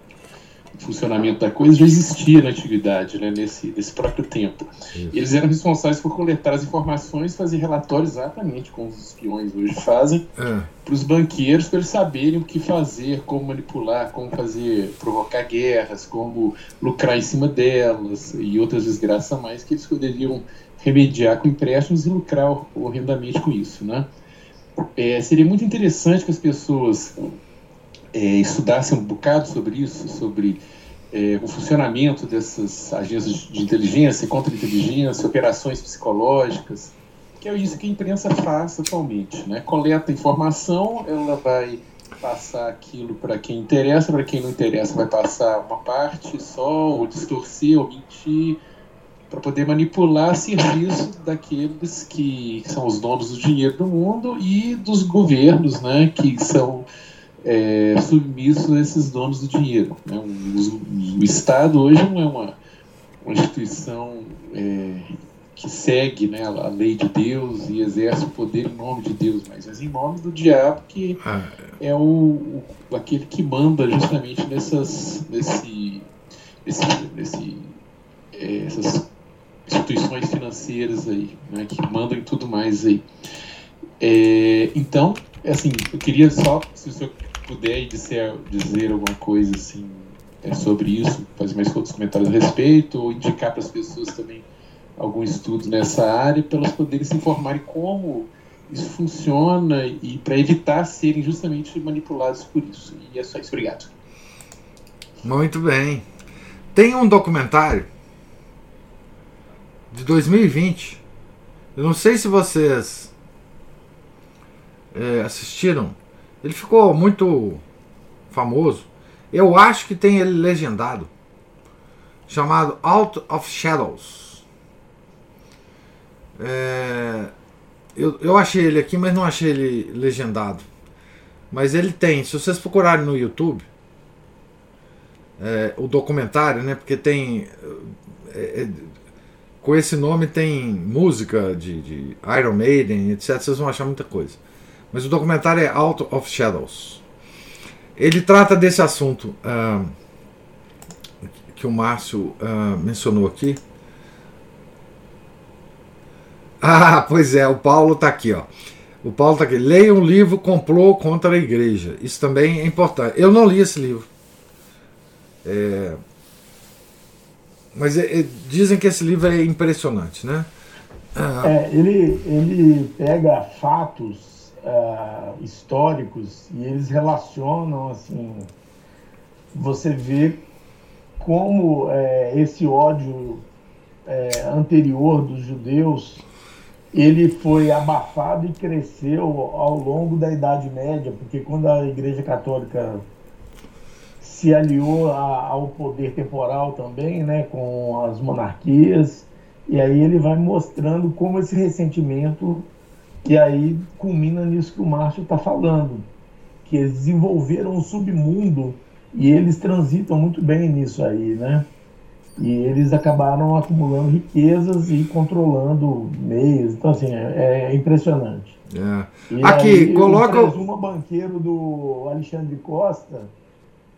funcionamento da coisa já existia na antiguidade, né, nesse, nesse próprio tempo. Isso. Eles eram responsáveis por coletar as informações, fazer relatórios exatamente como os espiões hoje fazem, é. para os banqueiros, para eles saberem o que fazer, como manipular, como fazer, provocar guerras, como lucrar em cima delas e outras desgraças mais que eles poderiam remediar com empréstimos e lucrar horrendamente com isso, né? É, seria muito interessante que as pessoas é, estudassem um bocado sobre isso, sobre é, o funcionamento dessas agências de inteligência, contra-inteligência, operações psicológicas, que é isso que a imprensa faz atualmente. Né? Coleta informação, ela vai passar aquilo para quem interessa, para quem não interessa vai passar uma parte só, ou distorcer, ou mentir, para poder manipular serviço daqueles que são os donos do dinheiro do mundo e dos governos, né, que são é, submissos a esses donos do dinheiro. Né? O, o, Estado hoje não é uma, uma instituição é, que segue né, a lei de Deus e exerce o poder em nome de Deus, mas, mas em nome do diabo, que ah. é o, o, aquele que manda justamente nessas, nesse, nesse, nesse, é, essas instituições financeiras aí, né, que mandam em tudo mais aí. É, então, assim, eu queria só, se o senhor puder dizer, dizer alguma coisa assim é, sobre isso, fazer mais outros comentários a respeito, ou indicar para as pessoas também algum estudo nessa área, para elas poderem se informarem como isso funciona e para evitar serem justamente manipulados por isso. E é só isso. Obrigado. Muito bem. Tem um documentário de 2020. Eu não sei se vocês é, assistiram. Ele ficou muito famoso. Eu acho que tem ele legendado. Chamado Out of Shadows. É, eu, eu achei ele aqui, mas não achei ele legendado. Mas ele tem. Se vocês procurarem no YouTube, é, o documentário, né? Porque tem. É, é com esse nome tem música de, de, Iron Maiden, etc. Vocês vão achar muita coisa. Mas o documentário é Out of Shadows. Ele trata desse assunto uh, que o Márcio uh, mencionou aqui. Ah, pois é, o Paulo está aqui, ó. O Paulo está aqui. Leia um livro Complô contra a Igreja. Isso também é importante. Eu não li esse livro. É... Mas é, é, dizem que esse livro é impressionante, né? Ah. Ele, ele pega fatos uh, históricos e eles relacionam, assim, você vê como é, esse ódio é, anterior dos judeus ele foi abafado e cresceu ao longo da Idade Média, porque quando a Igreja Católica se aliou a, ao poder temporal também, né, com as monarquias, e aí ele vai mostrando como esse ressentimento, e aí culmina nisso que o Márcio está falando, que eles desenvolveram um submundo e eles transitam muito bem nisso aí, né? E eles acabaram acumulando riquezas e controlando meios. Então, assim, é, é impressionante. É. Aqui, aí, coloca. O presumo banqueiro do Alexandre Costa,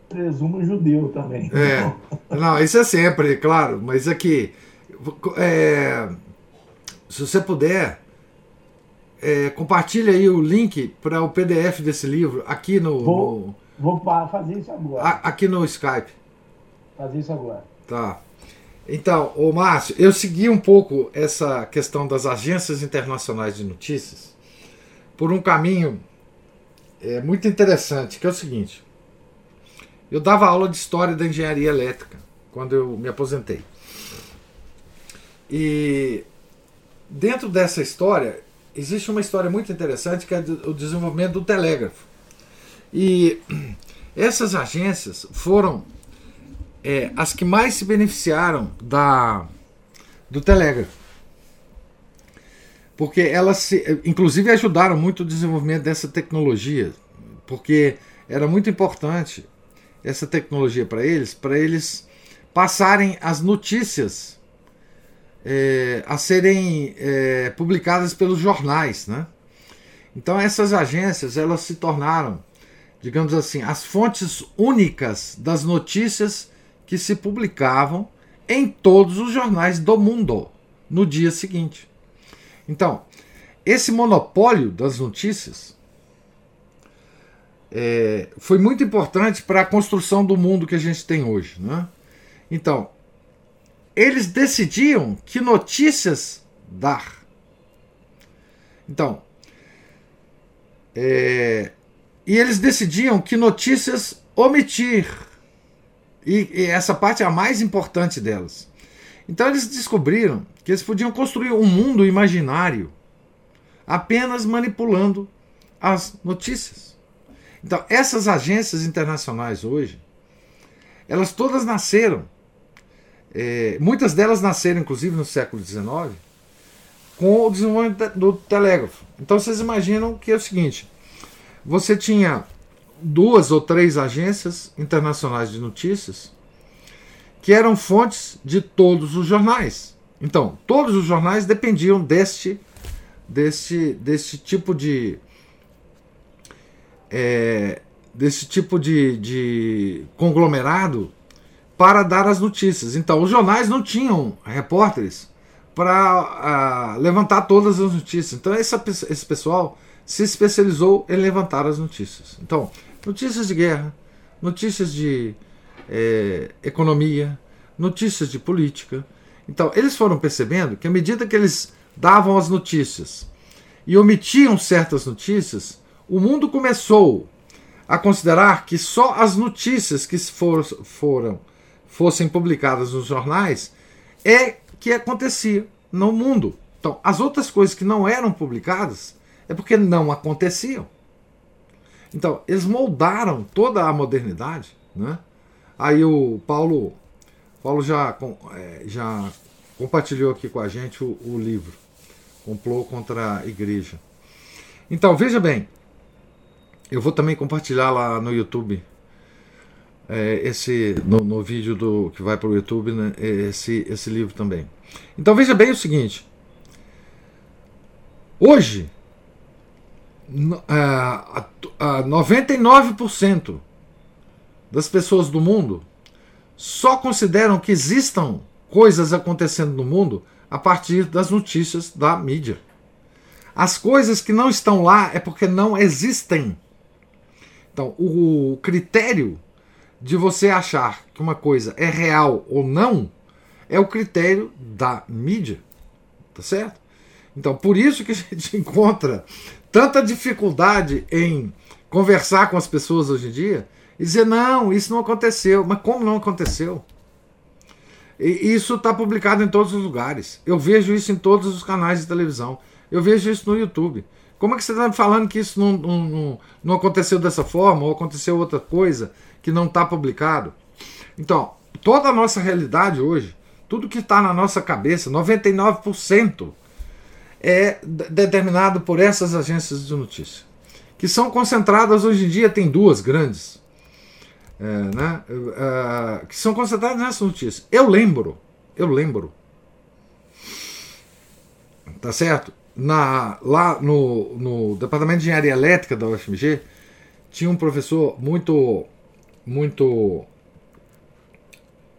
presumo judeu também. É. Não, isso é sempre, claro. Mas aqui, é, se você puder, é, compartilha aí o link para o PDF desse livro aqui no. Vou, no, vou fazer isso agora. Aqui no Skype. Fazer isso agora. Tá. Então, o Márcio, eu segui um pouco essa questão das agências internacionais de notícias por um caminho é, muito interessante, que é o seguinte. Eu dava aula de história da engenharia elétrica quando eu me aposentei. E dentro dessa história existe uma história muito interessante que é o desenvolvimento do telégrafo. E essas agências foram é, as que mais se beneficiaram da, do telégrafo. Porque elas, se, inclusive, ajudaram muito o desenvolvimento dessa tecnologia, porque era muito importante essa tecnologia para eles, para eles passarem as notícias é, a serem é, publicadas pelos jornais, né? Então essas agências elas se tornaram, digamos assim, as fontes únicas das notícias que se publicavam em todos os jornais do mundo no dia seguinte. Então, esse monopólio das notícias é, foi muito importante para a construção do mundo que a gente tem hoje. Né? Então, eles decidiam que notícias dar. Então, é, e eles decidiam que notícias omitir. E, e essa parte é a mais importante delas. Então eles descobriram que eles podiam construir um mundo imaginário apenas manipulando as notícias. Então, essas agências internacionais hoje, elas todas nasceram, é, muitas delas nasceram inclusive no século XIX, com o desenvolvimento do telégrafo. Então, vocês imaginam que é o seguinte: você tinha duas ou três agências internacionais de notícias que eram fontes de todos os jornais. Então, todos os jornais dependiam deste, deste, deste tipo de. É, desse tipo de, de conglomerado para dar as notícias. Então, os jornais não tinham repórteres para uh, levantar todas as notícias. Então, essa, esse pessoal se especializou em levantar as notícias. Então, notícias de guerra, notícias de é, economia, notícias de política. Então, eles foram percebendo que à medida que eles davam as notícias e omitiam certas notícias, o mundo começou a considerar que só as notícias que for, foram fossem publicadas nos jornais é que acontecia no mundo. Então, as outras coisas que não eram publicadas é porque não aconteciam. Então, eles moldaram toda a modernidade. Né? Aí o Paulo, Paulo já, é, já compartilhou aqui com a gente o, o livro Complô contra a Igreja. Então, veja bem, eu vou também compartilhar lá no YouTube é, esse no, no, vídeo do que vai para o YouTube né, esse, esse livro também. Então veja bem o seguinte: hoje a, a 99% das pessoas do mundo só consideram que existam coisas acontecendo no mundo a partir das notícias da mídia. As coisas que não estão lá é porque não existem. Então, o critério de você achar que uma coisa é real ou não é o critério da mídia. Tá certo? Então, por isso que a gente encontra tanta dificuldade em conversar com as pessoas hoje em dia e dizer: não, isso não aconteceu. Mas como não aconteceu? E isso está publicado em todos os lugares. Eu vejo isso em todos os canais de televisão. Eu vejo isso no YouTube. Como é que você está falando que isso não, não, não, aconteceu dessa forma ou aconteceu outra coisa que não está publicado? Então, toda a nossa realidade hoje, tudo que está na nossa cabeça, 99%, é determinado por essas agências de notícia, que são concentradas hoje em dia, tem duas grandes, é, né, é, que são concentradas nessas notícias. Eu lembro, eu lembro, tá certo? na, lá no, no departamento de engenharia elétrica da UFMG tinha um professor muito muito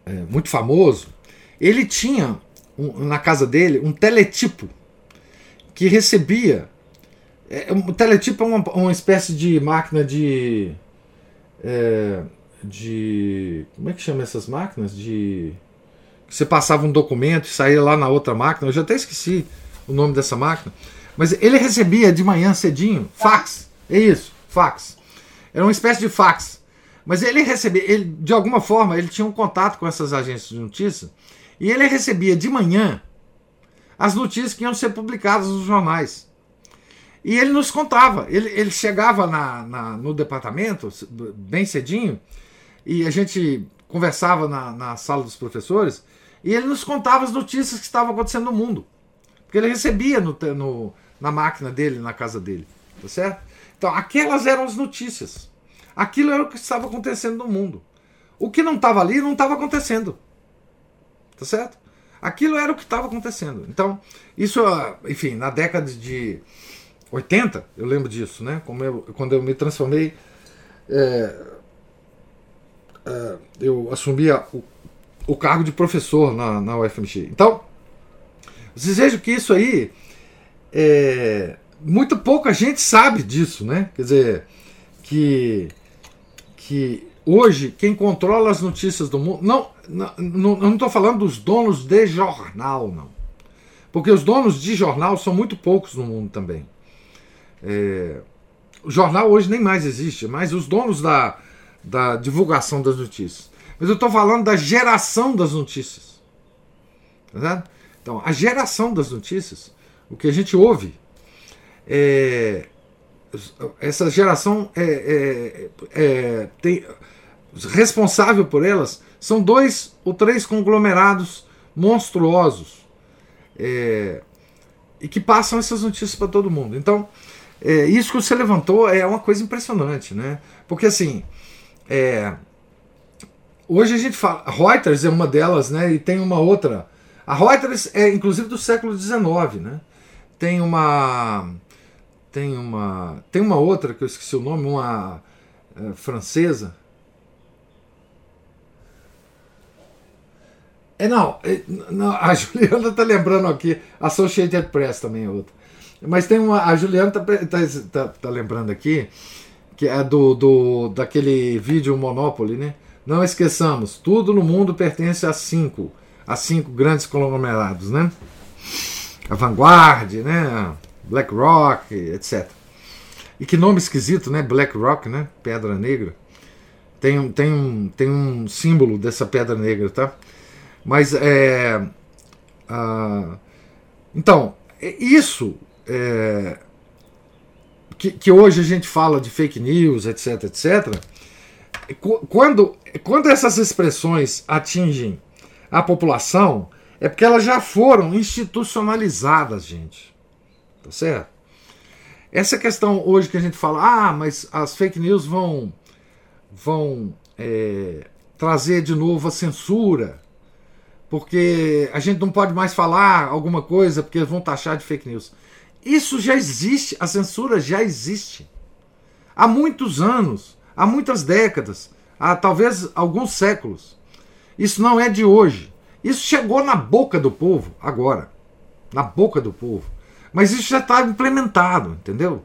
é, muito famoso ele tinha um, na casa dele um teletipo que recebia é, um teletipo é uma, uma espécie de máquina de é, de como é que chama essas máquinas de que você passava um documento e saía lá na outra máquina eu já até esqueci o nome dessa máquina. Mas ele recebia de manhã cedinho fax. É isso, fax. Era uma espécie de fax. Mas ele recebia, ele, de alguma forma, ele tinha um contato com essas agências de notícias e ele recebia de manhã as notícias que iam ser publicadas nos jornais. E ele nos contava. Ele, ele chegava na, na, no departamento, bem cedinho, e a gente conversava na, na sala dos professores, e ele nos contava as notícias que estavam acontecendo no mundo. Porque ele recebia no, no, na máquina dele, na casa dele. Tá certo? Então, aquelas eram as notícias. Aquilo era o que estava acontecendo no mundo. O que não estava ali não estava acontecendo. Tá certo? Aquilo era o que estava acontecendo. Então, isso, enfim, na década de 80, eu lembro disso, né? Como eu, quando eu me transformei, é, é, eu assumi o, o cargo de professor na, na UFMG. Então, vocês vejam que isso aí é, muito pouca gente sabe disso, né? Quer dizer, que, que hoje quem controla as notícias do mundo. Não, não, estou falando dos donos de jornal, não. Porque os donos de jornal são muito poucos no mundo também. É, o jornal hoje nem mais existe, mas os donos da, da divulgação das notícias. Mas eu estou falando da geração das notícias. Tá? Então, a geração das notícias, o que a gente ouve, é, essa geração é, é, é, tem, responsável por elas são dois ou três conglomerados monstruosos é, e que passam essas notícias para todo mundo. Então, é, isso que você levantou é uma coisa impressionante, né? Porque assim, é, hoje a gente fala, Reuters é uma delas, né? E tem uma outra a Reuters é inclusive do século XIX, né? Tem uma tem uma tem uma outra que eu esqueci o nome, uma é, francesa. É não, é, não, a Juliana tá lembrando aqui, Associated Press também é outra. Mas tem uma, a Juliana tá, tá, tá, tá lembrando aqui que é do, do daquele vídeo Monopoly, né? Não esqueçamos, tudo no mundo pertence a cinco, a cinco grandes conglomerados, né? A Vanguard, né? BlackRock, etc. E que nome esquisito, né? BlackRock, né? Pedra Negra. Tem, um, tem, um, tem um símbolo dessa pedra negra, tá? Mas é. Uh, então, isso é, que, que hoje a gente fala de fake news, etc, etc quando, quando essas expressões atingem a população, é porque elas já foram institucionalizadas, gente. Tá certo? Essa questão hoje que a gente fala, ah, mas as fake news vão, vão é, trazer de novo a censura, porque a gente não pode mais falar alguma coisa porque vão taxar de fake news. Isso já existe, a censura já existe. Há muitos anos há muitas décadas, há talvez alguns séculos. Isso não é de hoje. Isso chegou na boca do povo agora. Na boca do povo. Mas isso já está implementado, entendeu?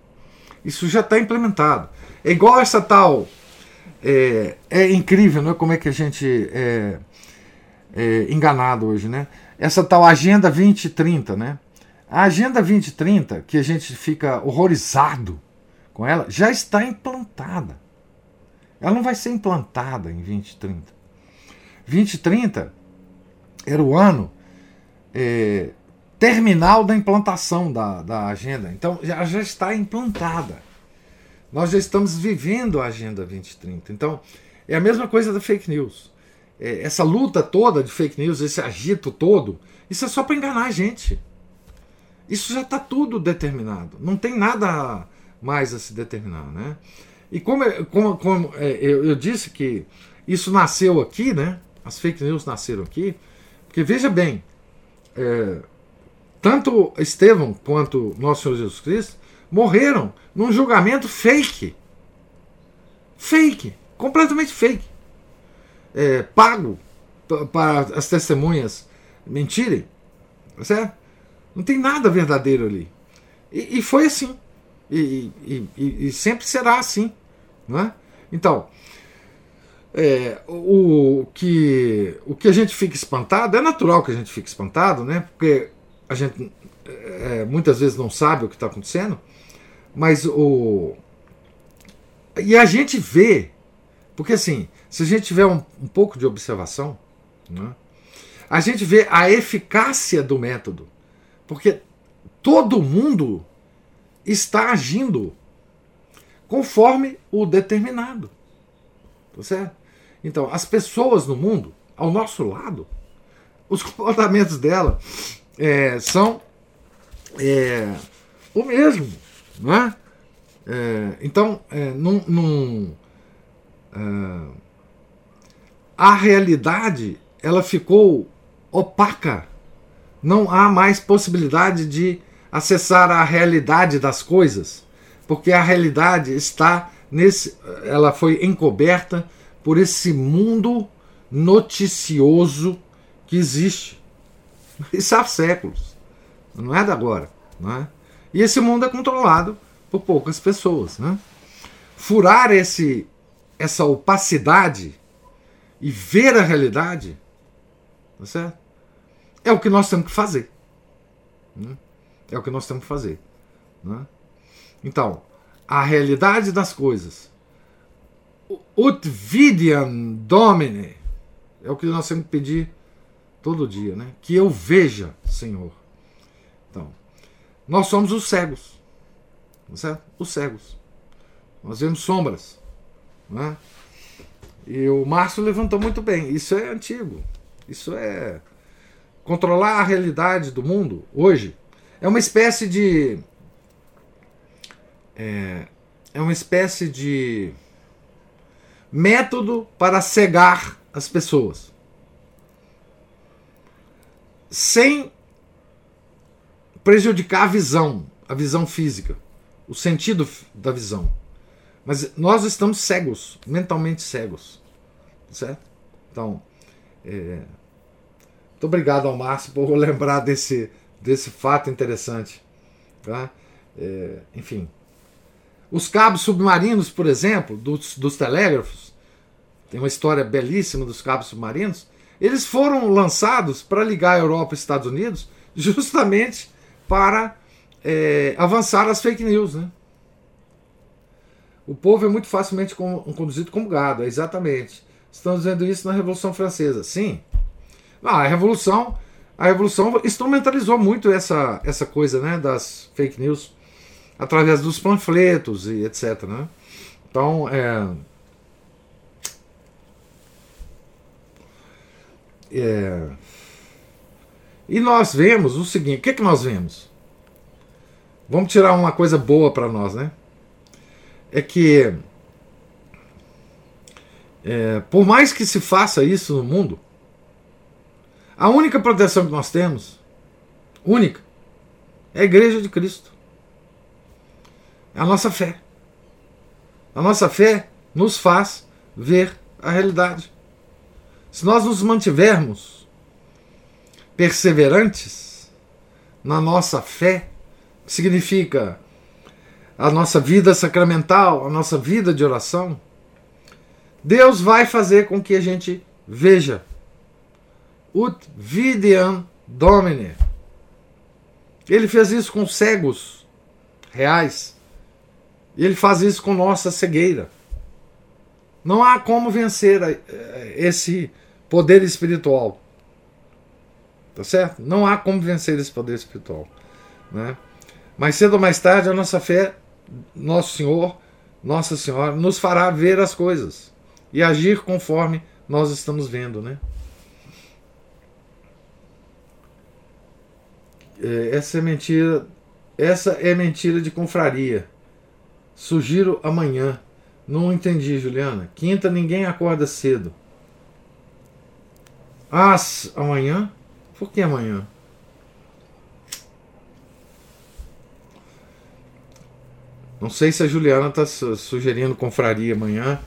Isso já está implementado. É igual essa tal. É, é, incrível, né? Como é que a gente é, é enganado hoje, né? Essa tal Agenda 2030, né? A Agenda 2030, que a gente fica horrorizado com ela, já está implantada. Ela não vai ser implantada em 2030. 2030 era o ano é, terminal da implantação da, da agenda. Então já, já está implantada. Nós já estamos vivendo a Agenda 2030. Então é a mesma coisa da fake news. É, essa luta toda de fake news, esse agito todo, isso é só para enganar a gente. Isso já está tudo determinado. Não tem nada mais a se determinar, né? E como, como, como é, eu, eu, disse que isso nasceu aqui, né? As fake news nasceram aqui, porque veja bem, é, tanto Estevão quanto nosso Senhor Jesus Cristo morreram num julgamento fake. Fake, completamente fake. É, pago para as testemunhas mentirem, tá certo? Não tem nada verdadeiro ali. E, e foi assim. E, e, e, sempre será assim. Né? Então, é, o, que, o que a gente fica espantado, é natural que a gente fique espantado, né? porque a gente é, muitas vezes não sabe o que está acontecendo, mas o. E a gente vê, porque assim, se a gente tiver um, um pouco de observação, né, a gente vê a eficácia do método, porque todo mundo está agindo conforme o determinado. Tá certo? Então, as pessoas no mundo, ao nosso lado, os comportamentos dela é, são é, o mesmo. Né? É, então, é, num, num, é, a realidade ela ficou opaca. Não há mais possibilidade de acessar a realidade das coisas porque a realidade está nesse, ela foi encoberta por esse mundo noticioso que existe. Isso há séculos. Não é de agora. Não é? E esse mundo é controlado por poucas pessoas. Né? Furar esse, essa opacidade e ver a realidade tá certo? é o que nós temos que fazer. Né? É o que nós temos que fazer. Né? Então, a realidade das coisas. Ut vidiam domine. É o que nós temos que pedir todo dia, né? Que eu veja, Senhor. Então, nós somos os cegos. É certo? Os cegos. Nós vemos sombras. Né? E o Márcio levantou muito bem. Isso é antigo. Isso é. Controlar a realidade do mundo hoje é uma espécie de é, é uma espécie de método para cegar as pessoas. Sem prejudicar a visão, a visão física, o sentido da visão. Mas nós estamos cegos, mentalmente cegos. Certo? Então, é, muito obrigado ao Márcio por lembrar desse, desse fato interessante. Tá? É, enfim. Os cabos submarinos, por exemplo, dos, dos telégrafos, tem uma história belíssima dos cabos submarinos, eles foram lançados para ligar a Europa e Estados Unidos justamente para é, avançar as fake news. Né? O povo é muito facilmente conduzido como gado, exatamente. Estão dizendo isso na Revolução Francesa. Sim. Ah, a Revolução, a Revolução instrumentalizou muito essa, essa coisa né, das fake news através dos panfletos e etc. Né? Então, é, é, e nós vemos o seguinte: o que, é que nós vemos? Vamos tirar uma coisa boa para nós, né? É que, é, por mais que se faça isso no mundo, a única proteção que nós temos, única, é a Igreja de Cristo. É a nossa fé. A nossa fé nos faz ver a realidade. Se nós nos mantivermos perseverantes na nossa fé, que significa a nossa vida sacramental, a nossa vida de oração, Deus vai fazer com que a gente veja ut videam domine. Ele fez isso com cegos reais. Ele faz isso com nossa cegueira. Não há como vencer eh, esse poder espiritual. Tá certo? Não há como vencer esse poder espiritual. Né? Mais cedo ou mais tarde, a nossa fé, Nosso Senhor, Nossa Senhora, nos fará ver as coisas e agir conforme nós estamos vendo. Né? Eh, essa é mentira. Essa é mentira de confraria. Sugiro amanhã. Não entendi, Juliana. Quinta ninguém acorda cedo. Ah, amanhã? Por que amanhã? Não sei se a Juliana está sugerindo confraria amanhã.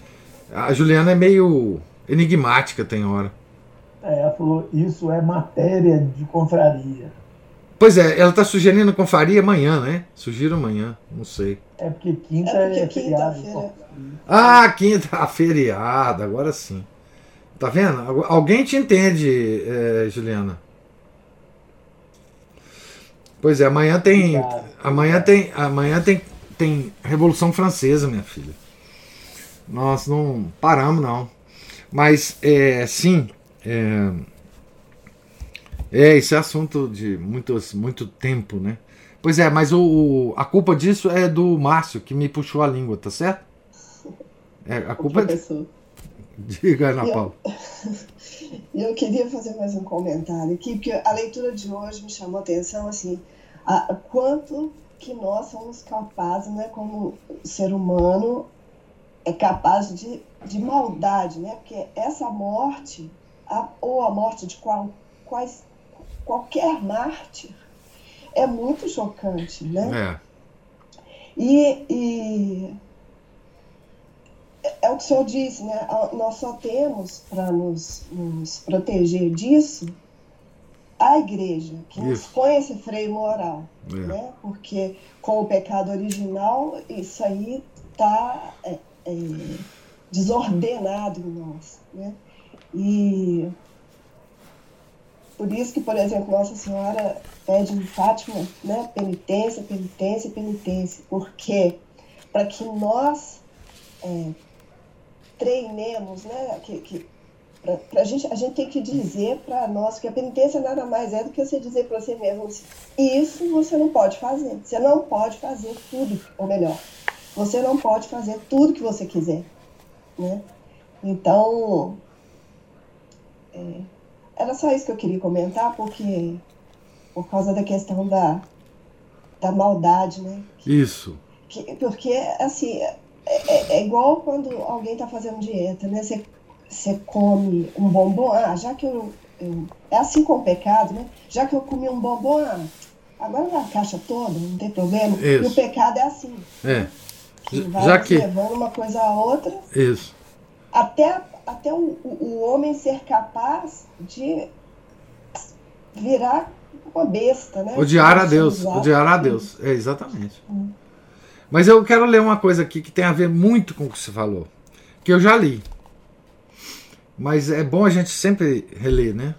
A Juliana é meio enigmática, tem hora. É, ela falou: isso é matéria de confraria. Pois é, ela está sugerindo confraria amanhã, né? Sugiro amanhã, não sei. É porque quinta é, porque é quinta feriado. Feira. Ah, quinta, feriado, agora sim. Tá vendo? Alguém te entende, é, Juliana? Pois é, amanhã tem. Amanhã tem. Amanhã tem, tem Revolução Francesa, minha filha. Nós não paramos, não. Mas é, sim. É, é, esse é assunto de muitos, muito tempo, né? Pois é, mas o, a culpa disso é do Márcio, que me puxou a língua, tá certo? É, a culpa é. Diga, Ana Paula. Eu, eu queria fazer mais um comentário aqui, porque a leitura de hoje me chamou a atenção, assim, a, quanto que nós somos capazes, né, como ser humano, é capaz de, de maldade, né? Porque essa morte, a, ou a morte de qual, quais, qualquer mártir, é muito chocante, né? É. E, e é o que o senhor disse, né? Nós só temos para nos, nos, proteger disso a igreja, que isso. nos põe esse freio moral, é. né? Porque com o pecado original, isso aí está é, é, desordenado em nós, né? E por isso que, por exemplo, Nossa Senhora pede em Fátima, né? Penitência, penitência, penitência. Por quê? Para que nós é, treinemos, né? Que, que, pra, pra gente, a gente tem que dizer para nós que a penitência nada mais é do que você dizer para você mesmo assim, isso você não pode fazer. Você não pode fazer tudo, ou melhor, você não pode fazer tudo que você quiser. Né? Então, é, era só isso que eu queria comentar, porque por causa da questão da, da maldade, né? Isso. Que, porque, assim, é, é, é igual quando alguém está fazendo dieta, né? Você, você come um bombom, ah, já que eu, eu, É assim com o pecado, né? Já que eu comi um bombom, ah, agora na caixa toda, não tem problema. Isso. E o pecado é assim. É. Que vai já que... levando uma coisa a outra. Isso. Até, até o, o homem ser capaz de virar uma besta, né? Odiar a Deus, odiar a Deus. É, exatamente. Hum. Mas eu quero ler uma coisa aqui que tem a ver muito com o que você falou, que eu já li. mas é bom a gente sempre reler, né?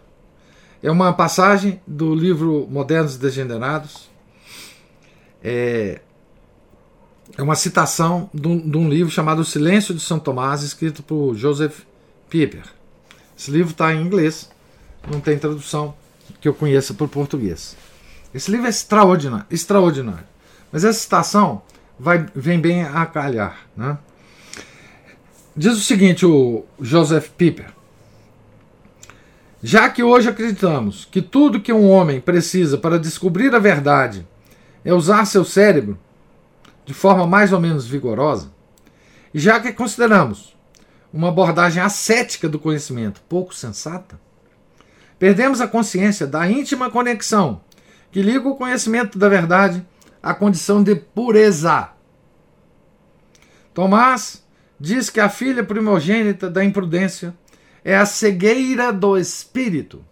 É uma passagem do livro Modernos Degenerados. É, é uma citação de um, de um livro chamado O Silêncio de São Tomás, escrito por Joseph Pieper. Esse livro está em inglês, não tem tradução que eu conheça por português. Esse livro é extraordinário, extraordinário. Mas essa citação vai, vem bem a calhar. Né? Diz o seguinte, o Joseph Pieper. Já que hoje acreditamos que tudo que um homem precisa para descobrir a verdade é usar seu cérebro de forma mais ou menos vigorosa, e já que consideramos uma abordagem ascética do conhecimento pouco sensata, perdemos a consciência da íntima conexão que liga o conhecimento da verdade à condição de pureza. Tomás diz que a filha primogênita da imprudência é a cegueira do espírito.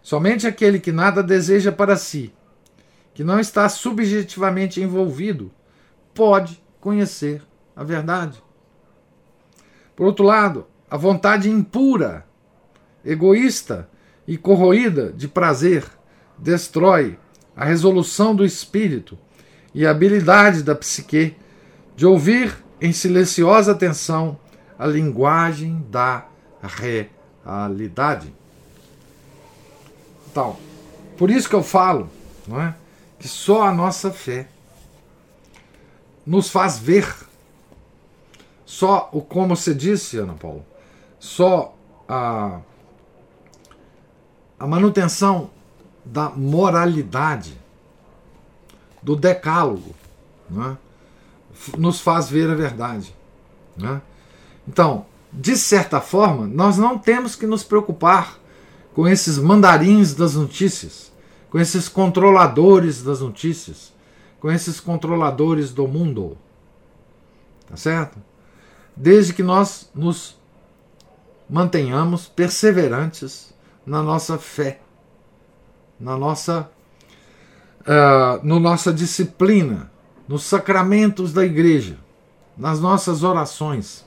Somente aquele que nada deseja para si, que não está subjetivamente envolvido, pode conhecer a verdade. Por outro lado, a vontade impura, egoísta e corroída de prazer destrói a resolução do espírito e a habilidade da psique de ouvir em silenciosa atenção a linguagem da realidade. Então, por isso que eu falo, não é, que só a nossa fé nos faz ver. Só o como você disse, Ana Paula, só a, a manutenção da moralidade, do decálogo, né, nos faz ver a verdade. Né? Então, de certa forma, nós não temos que nos preocupar com esses mandarins das notícias, com esses controladores das notícias, com esses controladores do mundo. Tá certo? Desde que nós nos mantenhamos perseverantes na nossa fé, na nossa, uh, no nossa disciplina, nos sacramentos da igreja, nas nossas orações.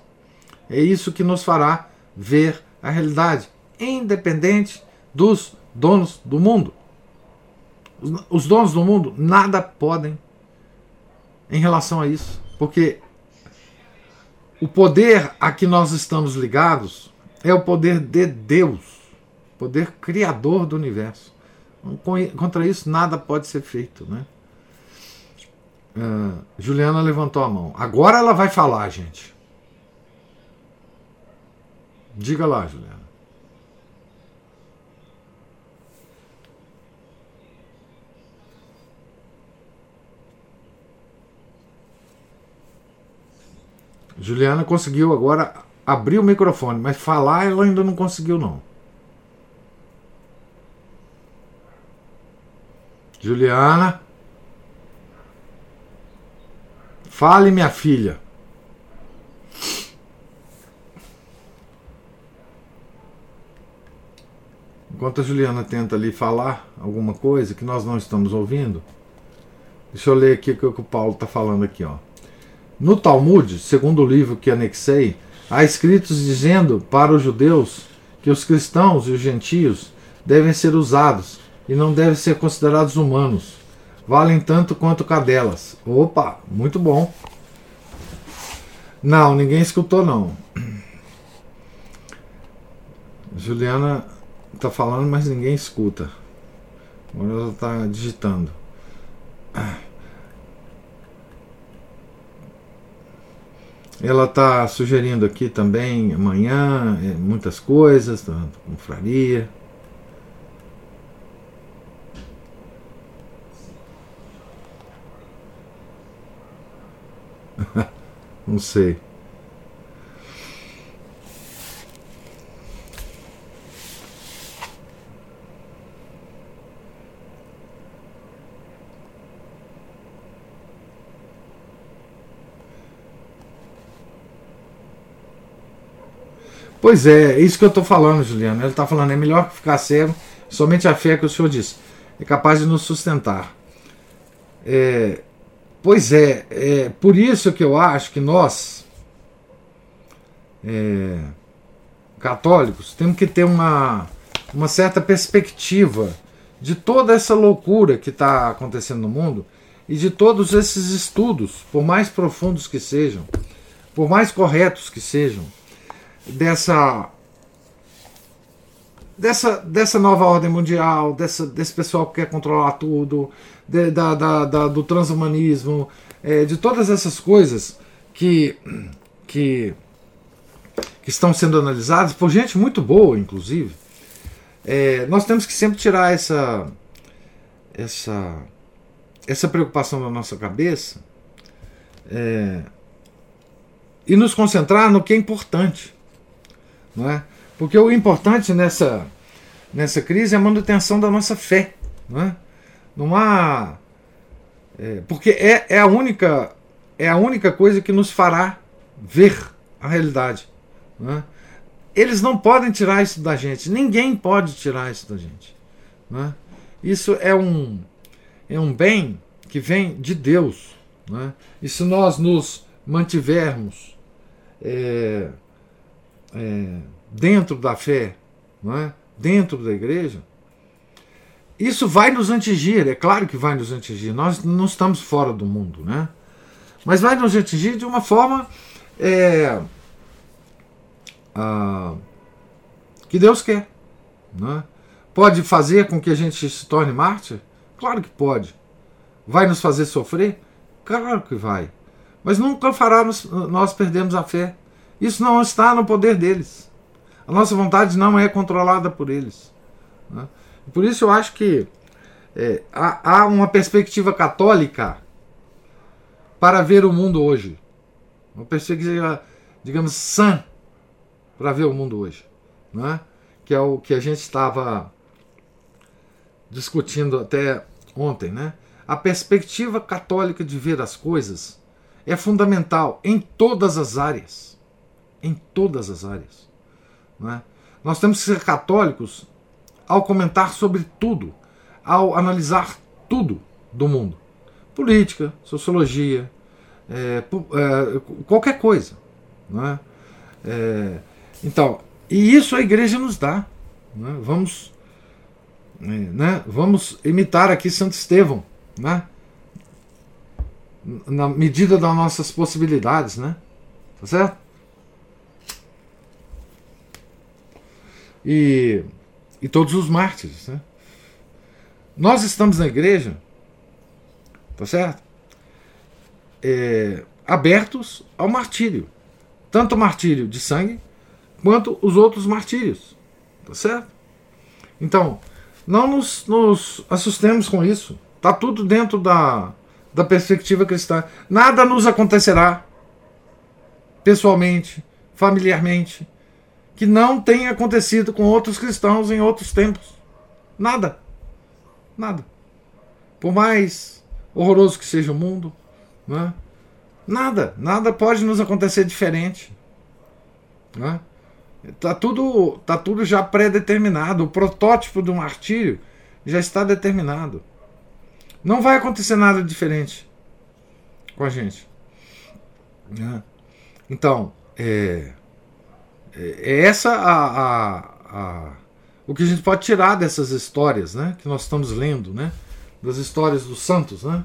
É isso que nos fará ver a realidade, independente dos donos do mundo. Os donos do mundo nada podem em relação a isso, porque o poder a que nós estamos ligados é o poder de Deus, poder criador do universo. Contra isso nada pode ser feito, né? Uh, Juliana levantou a mão. Agora ela vai falar, gente. Diga lá, Juliana. Juliana conseguiu agora abrir o microfone, mas falar ela ainda não conseguiu não. Juliana. Fale, minha filha. Enquanto a Juliana tenta ali falar alguma coisa que nós não estamos ouvindo, deixa eu ler aqui o que o Paulo está falando aqui. Ó. No Talmud, segundo o livro que anexei, há escritos dizendo para os judeus que os cristãos e os gentios devem ser usados e não devem ser considerados humanos. Valem tanto quanto cadelas. Opa, muito bom. Não, ninguém escutou não. Juliana está falando, mas ninguém escuta. Agora ela está digitando. Ela está sugerindo aqui também amanhã é, muitas coisas, tá, confraria. Não sei. Pois é, isso que eu estou falando, Juliano. Ele está falando, é melhor ficar cego, somente a fé que o Senhor disse. É capaz de nos sustentar. É, pois é, é, por isso que eu acho que nós, é, católicos, temos que ter uma, uma certa perspectiva de toda essa loucura que está acontecendo no mundo e de todos esses estudos, por mais profundos que sejam, por mais corretos que sejam, dessa dessa, dessa nova ordem mundial, dessa, desse pessoal que quer controlar tudo, de, da, da, da, do transhumanismo, é, de todas essas coisas que, que, que estão sendo analisadas por gente muito boa, inclusive. É, nós temos que sempre tirar essa, essa, essa preocupação da nossa cabeça é, e nos concentrar no que é importante. Não é? Porque o importante nessa, nessa crise é a manutenção da nossa fé. Não, é? Não há. É, porque é, é, a única, é a única coisa que nos fará ver a realidade. Não é? Eles não podem tirar isso da gente. Ninguém pode tirar isso da gente. Não é? Isso é um, é um bem que vem de Deus. Não é? E se nós nos mantivermos. É, é, dentro da fé, é? dentro da igreja, isso vai nos atingir, é claro que vai nos atingir, nós não estamos fora do mundo, né? mas vai nos atingir de uma forma é, ah, que Deus quer. Né? Pode fazer com que a gente se torne mártir? Claro que pode. Vai nos fazer sofrer? Claro que vai. Mas nunca fará nos, nós perdermos a fé. Isso não está no poder deles. A nossa vontade não é controlada por eles. Né? Por isso eu acho que é, há, há, uma perspectiva católica para ver o mundo hoje. Uma perspectiva, digamos, sã para ver o mundo hoje. Né? Que é o que a gente estava discutindo até ontem. Né? A perspectiva católica de ver as coisas é fundamental em todas as áreas. Em todas as áreas. É? Nós temos que ser católicos ao comentar sobre tudo, ao analisar tudo do mundo: política, sociologia, é, é, qualquer coisa. Não é? então, e isso a igreja nos dá. É? Vamos, é, né? vamos imitar aqui Santo Estevão, né? na medida das nossas possibilidades, né? Tá certo? e, e todos os mártires. Né? Nós estamos na igreja, tá certo? É, abertos ao martírio, tanto o martírio de sangue quanto os outros martírios, tá certo? Então, não nos, nos assustemos com isso. Tá tudo dentro da, da perspectiva cristã. Nada nos acontecerá pessoalmente, familiarmente, que não tenha acontecido com outros cristãos em outros tempos. Nada. Nada. Por mais horroroso que seja o mundo, né? nada. Nada pode nos acontecer diferente. Né? Tá tudo, tá tudo já pré-determinado. O protótipo do martírio já está determinado. Não vai acontecer nada diferente com a gente. Né? Então, é, é essa a, a, a, o que a gente pode tirar dessas histórias né, que nós estamos lendo, né, das histórias dos santos. Né?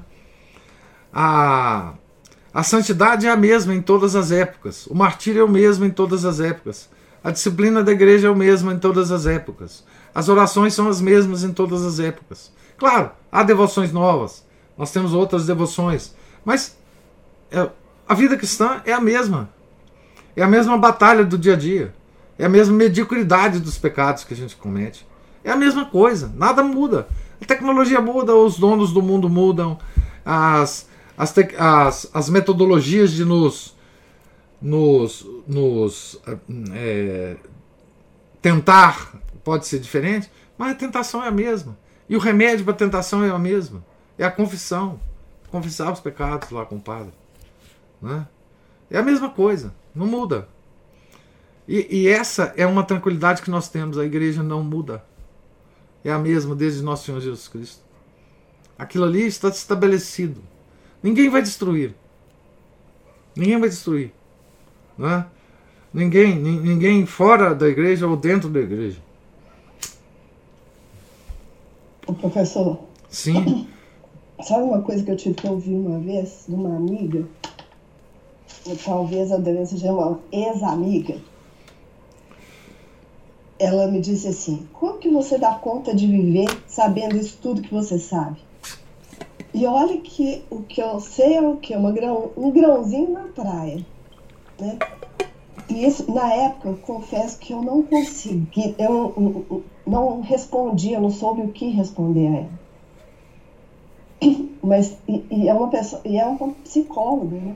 A, a santidade é a mesma em todas as épocas, o martírio é o mesmo em todas as épocas, a disciplina da igreja é o mesmo em todas as épocas, as orações são as mesmas em todas as épocas. Claro, há devoções novas, nós temos outras devoções, mas é, a vida cristã é a mesma é a mesma batalha do dia a dia. É a mesma mediocridade dos pecados que a gente comete. É a mesma coisa. Nada muda. A tecnologia muda, os donos do mundo mudam, as, as, as, as metodologias de nos, nos, nos é, tentar pode ser diferente, mas a tentação é a mesma. E o remédio para a tentação é a mesma. É a confissão. Confessar os pecados lá com o padre. Né? É a mesma coisa. Não muda. E, e, essa é uma tranquilidade que nós temos. A igreja não muda. É a mesma desde nosso Senhor Jesus Cristo. Aquilo ali está estabelecido. Ninguém vai destruir. Ninguém vai destruir. Não é? Ninguém, ninguém fora da igreja ou dentro da igreja. O professor. Sim. Sabe uma coisa que eu tive que ouvir uma vez de uma amiga? Talvez eu devesse ser uma ex-amiga. Ela me disse assim: Como que você dá conta de viver sabendo isso tudo que você sabe? E olha que o que eu sei é o que? Uma grão, um grãozinho na praia. Né? E isso, na época, eu confesso que eu não consegui, eu não respondi, eu não soube o que responder a ela. Mas, e, e é uma pessoa, e é uma psicóloga, né?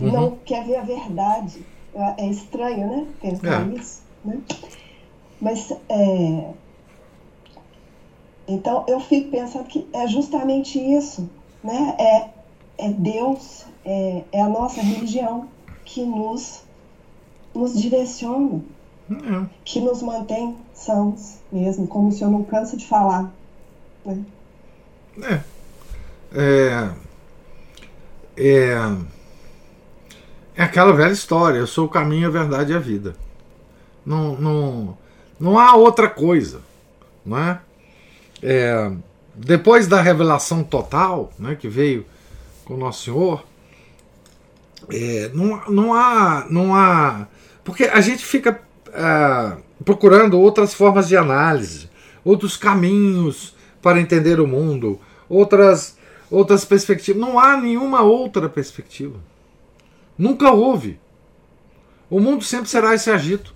Uhum. Não quer ver a verdade. É, é estranho, né? Pensar é. isso, né? Mas, é... então, eu fico pensando que é justamente isso, né? É, é Deus, é, é a nossa religião que nos, nos direciona, uhum. que nos mantém sãos mesmo, como o senhor não cansa de falar, né? É. É, é, é aquela velha história: eu sou o caminho, a verdade e a vida. Não, não, não há outra coisa. Não é? é depois da revelação total né, que veio com Nosso Senhor, é, não, não, há, não há. Porque a gente fica é, procurando outras formas de análise, outros caminhos para entender o mundo, outras outras perspectivas. Não há nenhuma outra perspectiva. Nunca houve. O mundo sempre será esse agito.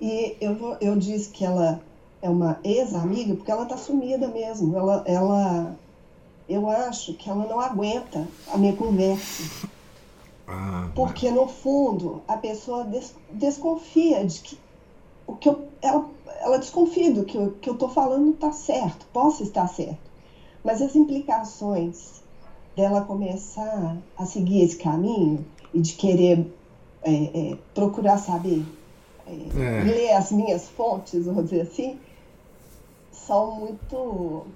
E eu, eu disse que ela é uma ex-amiga porque ela está sumida mesmo. Ela, ela, eu acho que ela não aguenta a minha conversa. Ah, porque no fundo a pessoa des, desconfia de que o que eu, ela, ela desconfia do que eu, que eu falando está certo, possa estar certo. Mas as implicações dela começar a seguir esse caminho e de querer é, é, procurar saber, é, é. ler as minhas fontes, vamos dizer assim, são muito.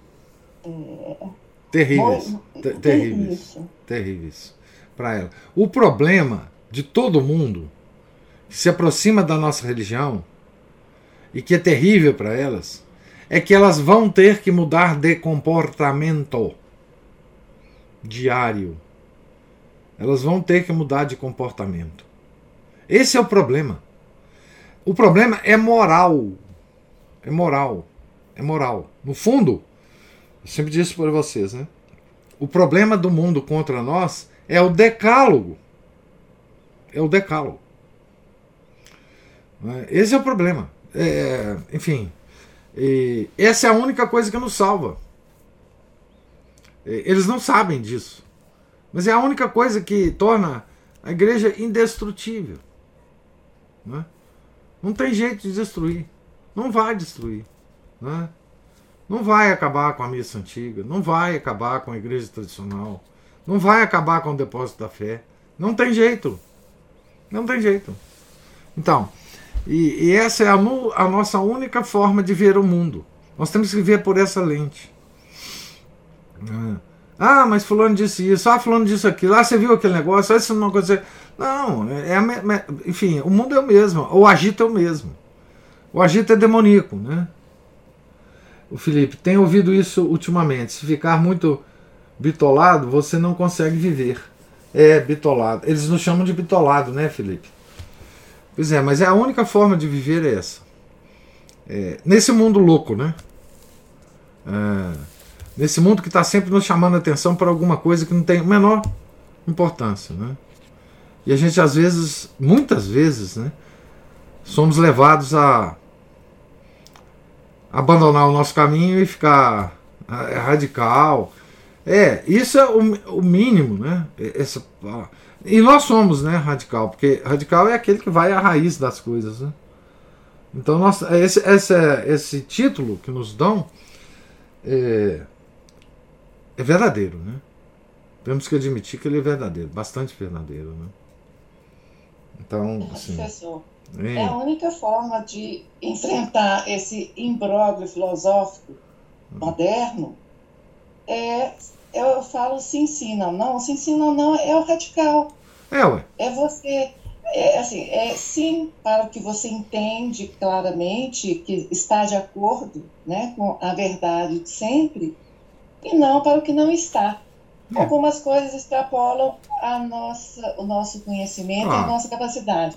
É, terríveis. Ter terríveis. Terríveis. Para ela. O problema de todo mundo que se aproxima da nossa religião e que é terrível para elas é que elas vão ter que mudar de comportamento diário. Elas vão ter que mudar de comportamento. Esse é o problema. O problema é moral. É moral. É moral. No fundo, eu sempre disse para vocês, né? O problema do mundo contra nós é o decálogo. É o decálogo. Esse é o problema. É, enfim, essa é a única coisa que nos salva. Eles não sabem disso. Mas é a única coisa que torna a igreja indestrutível. Não, é? não tem jeito de destruir. Não vai destruir. Não, é? não vai acabar com a missa antiga. Não vai acabar com a igreja tradicional. Não vai acabar com o depósito da fé. Não tem jeito. Não tem jeito. Então, e, e essa é a, a, nossa única forma de ver o mundo. Nós temos que ver por essa lente. É. Ah, mas fulano disse isso, ah, fulano disse aquilo, ah, você viu aquele negócio, ah, isso não aconteceu. Não, é, é, enfim, o mundo é o mesmo, o agito é o mesmo. O agito é demoníaco, né? O Felipe, tem ouvido isso ultimamente. Se ficar muito bitolado, você não consegue viver. É, bitolado. Eles nos chamam de bitolado, né, Felipe? Pois é, mas é a única forma de viver é essa. É, nesse mundo louco, né? É, nesse mundo que está sempre nos chamando a atenção para alguma coisa que não tem a menor importância, né? E a gente às vezes, muitas vezes, né, somos levados a abandonar o nosso caminho e ficar é, radical. É, isso é o, o mínimo, né? Essa, e nós somos, né, radical, porque radical é aquele que vai à raiz das coisas, né? Então, nós, esse, esse, esse título que nos dão é, é verdadeiro, né? Temos que admitir que ele é verdadeiro, bastante verdadeiro, né? Então, assim, Professor, é, é a única forma de enfrentar esse imbróglio filosófico moderno é eu falo sim, sim, não, não. Sim, sim, não, não é o radical. É, ué. É você. é, assim, é sim para o que você entende claramente que está de acordo né, com a verdade de sempre e não para o que não está. É. Algumas coisas extrapolam a nossa, o nosso conhecimento e a nossa capacidade.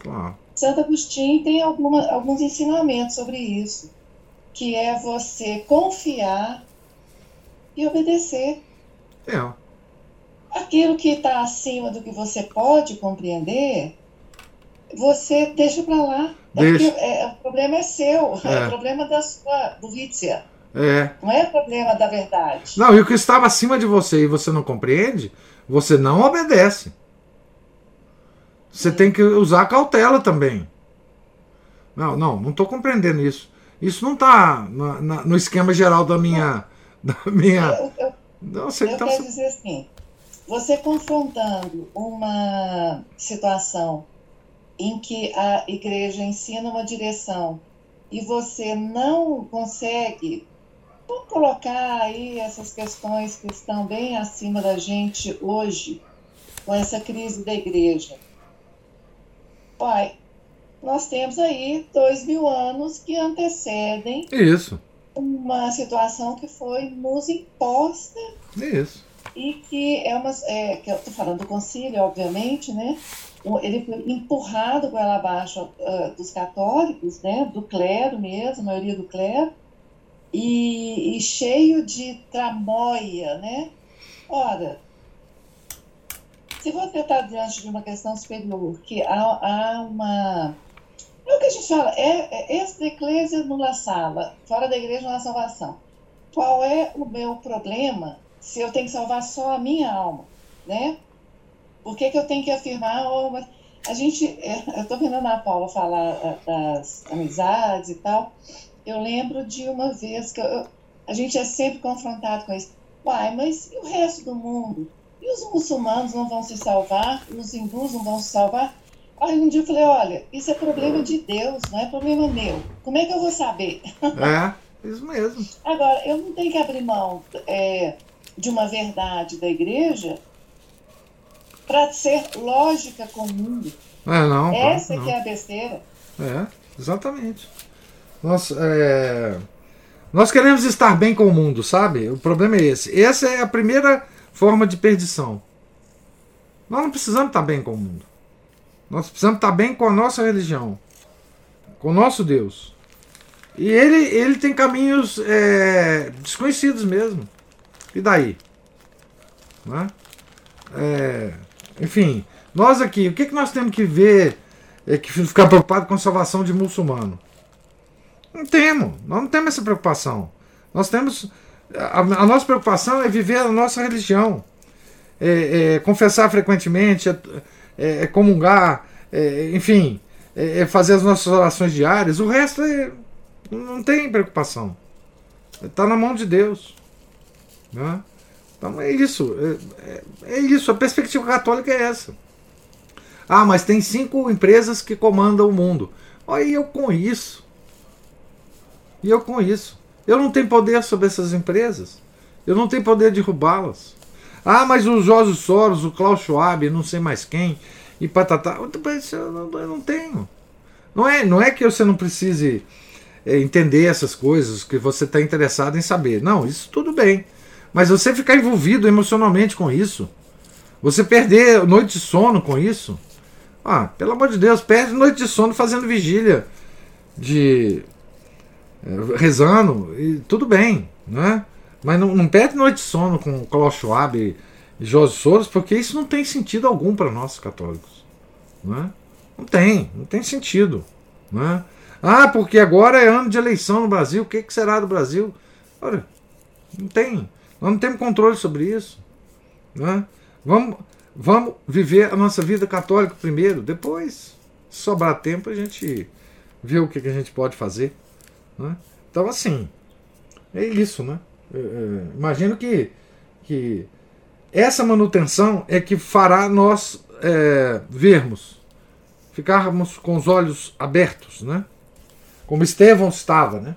Santo Agostinho tem alguma, alguns ensinamentos sobre isso, que é você confiar e obedecer. É. Aquilo que está acima do que você pode compreender, você deixa para lá. É deixa. É, é, o problema é seu, é. é. o problema da sua burrice. É. Não é problema da verdade. Não, e o que estava acima de você e você não compreende, você não obedece. Você Sim. tem que usar cautela também. Não, não, não estou compreendendo isso. Isso não está no, esquema geral da minha. Da minha... Eu, eu, não, você eu tá... quero dizer assim: você confrontando uma situação em que a igreja ensina uma direção e você não consegue Vamos colocar aí essas questões que estão bem acima da gente hoje, com essa crise da igreja. Pai, nós temos aí dois mil anos que antecedem Isso. uma situação que foi nos imposta. Isso. E que é uma. É, que eu estou falando do concílio, obviamente, né? Ele foi empurrado com ela abaixo uh, dos católicos, né? Do clero mesmo, a maioria do clero e, e cheio de tramóia, né? Ora, se você está diante de uma questão superior, que há, há uma. É o que a gente fala, é, é esta eclésia numa sala, fora da igreja não há salvação. Qual é o meu problema se eu tenho que salvar só a minha alma, né? Por que, que eu tenho que afirmar, oh, a gente, eu estou vendo a Ana Paula falar das amizades e tal, eu lembro de uma vez que eu, a gente é sempre confrontado com isso. Uai, mas e o resto do mundo? E os muçulmanos não vão se salvar? Os hindus não vão se salvar? Aí um dia eu falei, olha, isso é problema de Deus, não é problema meu. Como é que eu vou saber? É, isso mesmo. Agora, eu não tenho que abrir mão é, de uma verdade da igreja para ser lógica com o mundo. É, não. Essa não. que é a besteira. É, exatamente. Nós, é, nós queremos estar bem com o mundo, sabe? O problema é esse. Essa é a primeira forma de perdição. Nós não precisamos estar bem com o mundo. Nós precisamos estar bem com a nossa religião, com o nosso Deus. E ele, ele tem caminhos é, desconhecidos mesmo. E daí? Né? É, enfim, nós aqui, o que, que nós temos que ver, é que ficar preocupado com a salvação de muçulmano? Não temos, nós não temos essa preocupação. Nós temos. A, a nossa preocupação é viver a nossa religião, é, é confessar frequentemente, é, é, é comungar, é, enfim, fazer as nossas orações diárias. O resto não tem preocupação. Está na mão de Deus. Né? Então é isso. É, isso. A perspectiva católica é essa. Ah, mas tem cinco empresas que comandam o mundo. Olha eu com isso. E eu com isso. Eu não tenho poder sobre essas empresas. Eu não tenho poder de derrubá-las. Ah, mas o Jorge Soros, o Klaus Schwab, não sei mais quem, e patatá. Eu não, eu não tenho. Não é, não é que você não precise é, entender essas coisas, que você está interessado em saber. Não, isso tudo bem. Mas você ficar envolvido emocionalmente com isso, você perder noite de sono com isso, ah, pelo amor de Deus, perde noite de sono fazendo vigília de rezando, e tudo bem, né? Mas não, não perde noite de sono com Klaus Schwab e Jorge Soros, porque isso não tem sentido algum para nós católicos. Né? Não tem, não tem sentido. Né? Ah, porque agora é ano de eleição no Brasil, o que, que será do Brasil? Olha, não tem. Nós não temos controle sobre isso. Né? Vamos, vamos viver a nossa vida católica primeiro, depois, se sobrar tempo, a gente vê o que, que a gente pode fazer. Né? Então, assim, é isso, né? É, é, imagino que, que essa manutenção é que fará nós é, vermos, ficarmos com os olhos abertos, né? Como Estevão estava, né?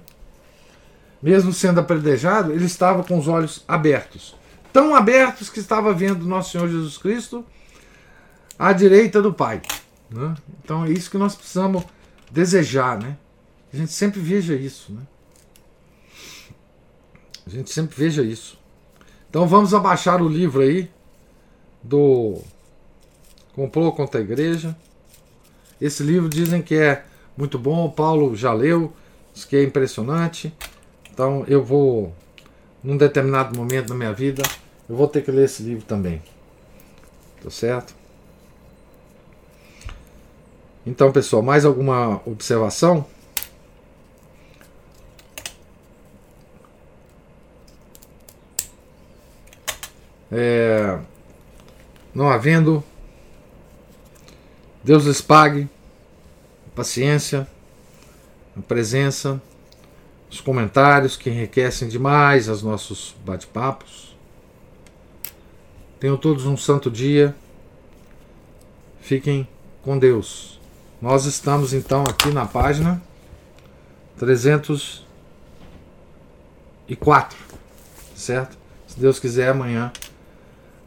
Mesmo sendo apredejado, ele estava com os olhos abertos. Tão abertos que estava vendo nosso Senhor Jesus Cristo à direita do Pai. Né? Então é isso que nós precisamos desejar, né? A gente sempre veja isso, né? A gente sempre veja isso. Então vamos abaixar o livro aí do Comprou contra a Igreja. Esse livro dizem que é muito bom, Paulo já leu, diz que é impressionante. Então eu vou, num determinado momento da minha vida, eu vou ter que ler esse livro também. Tá certo? Então, pessoal, mais alguma observação? É, não havendo, Deus lhes pague a paciência, a presença, os comentários que enriquecem demais os nossos bate-papos. Tenham todos um santo dia. Fiquem com Deus. Nós estamos então aqui na página 304, certo? Se Deus quiser, amanhã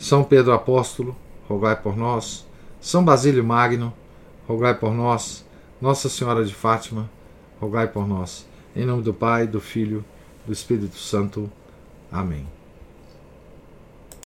São Pedro Apóstolo, rogai por nós. São Basílio Magno, rogai por nós. Nossa Senhora de Fátima, rogai por nós. Em nome do Pai, do Filho, do Espírito Santo. Amém.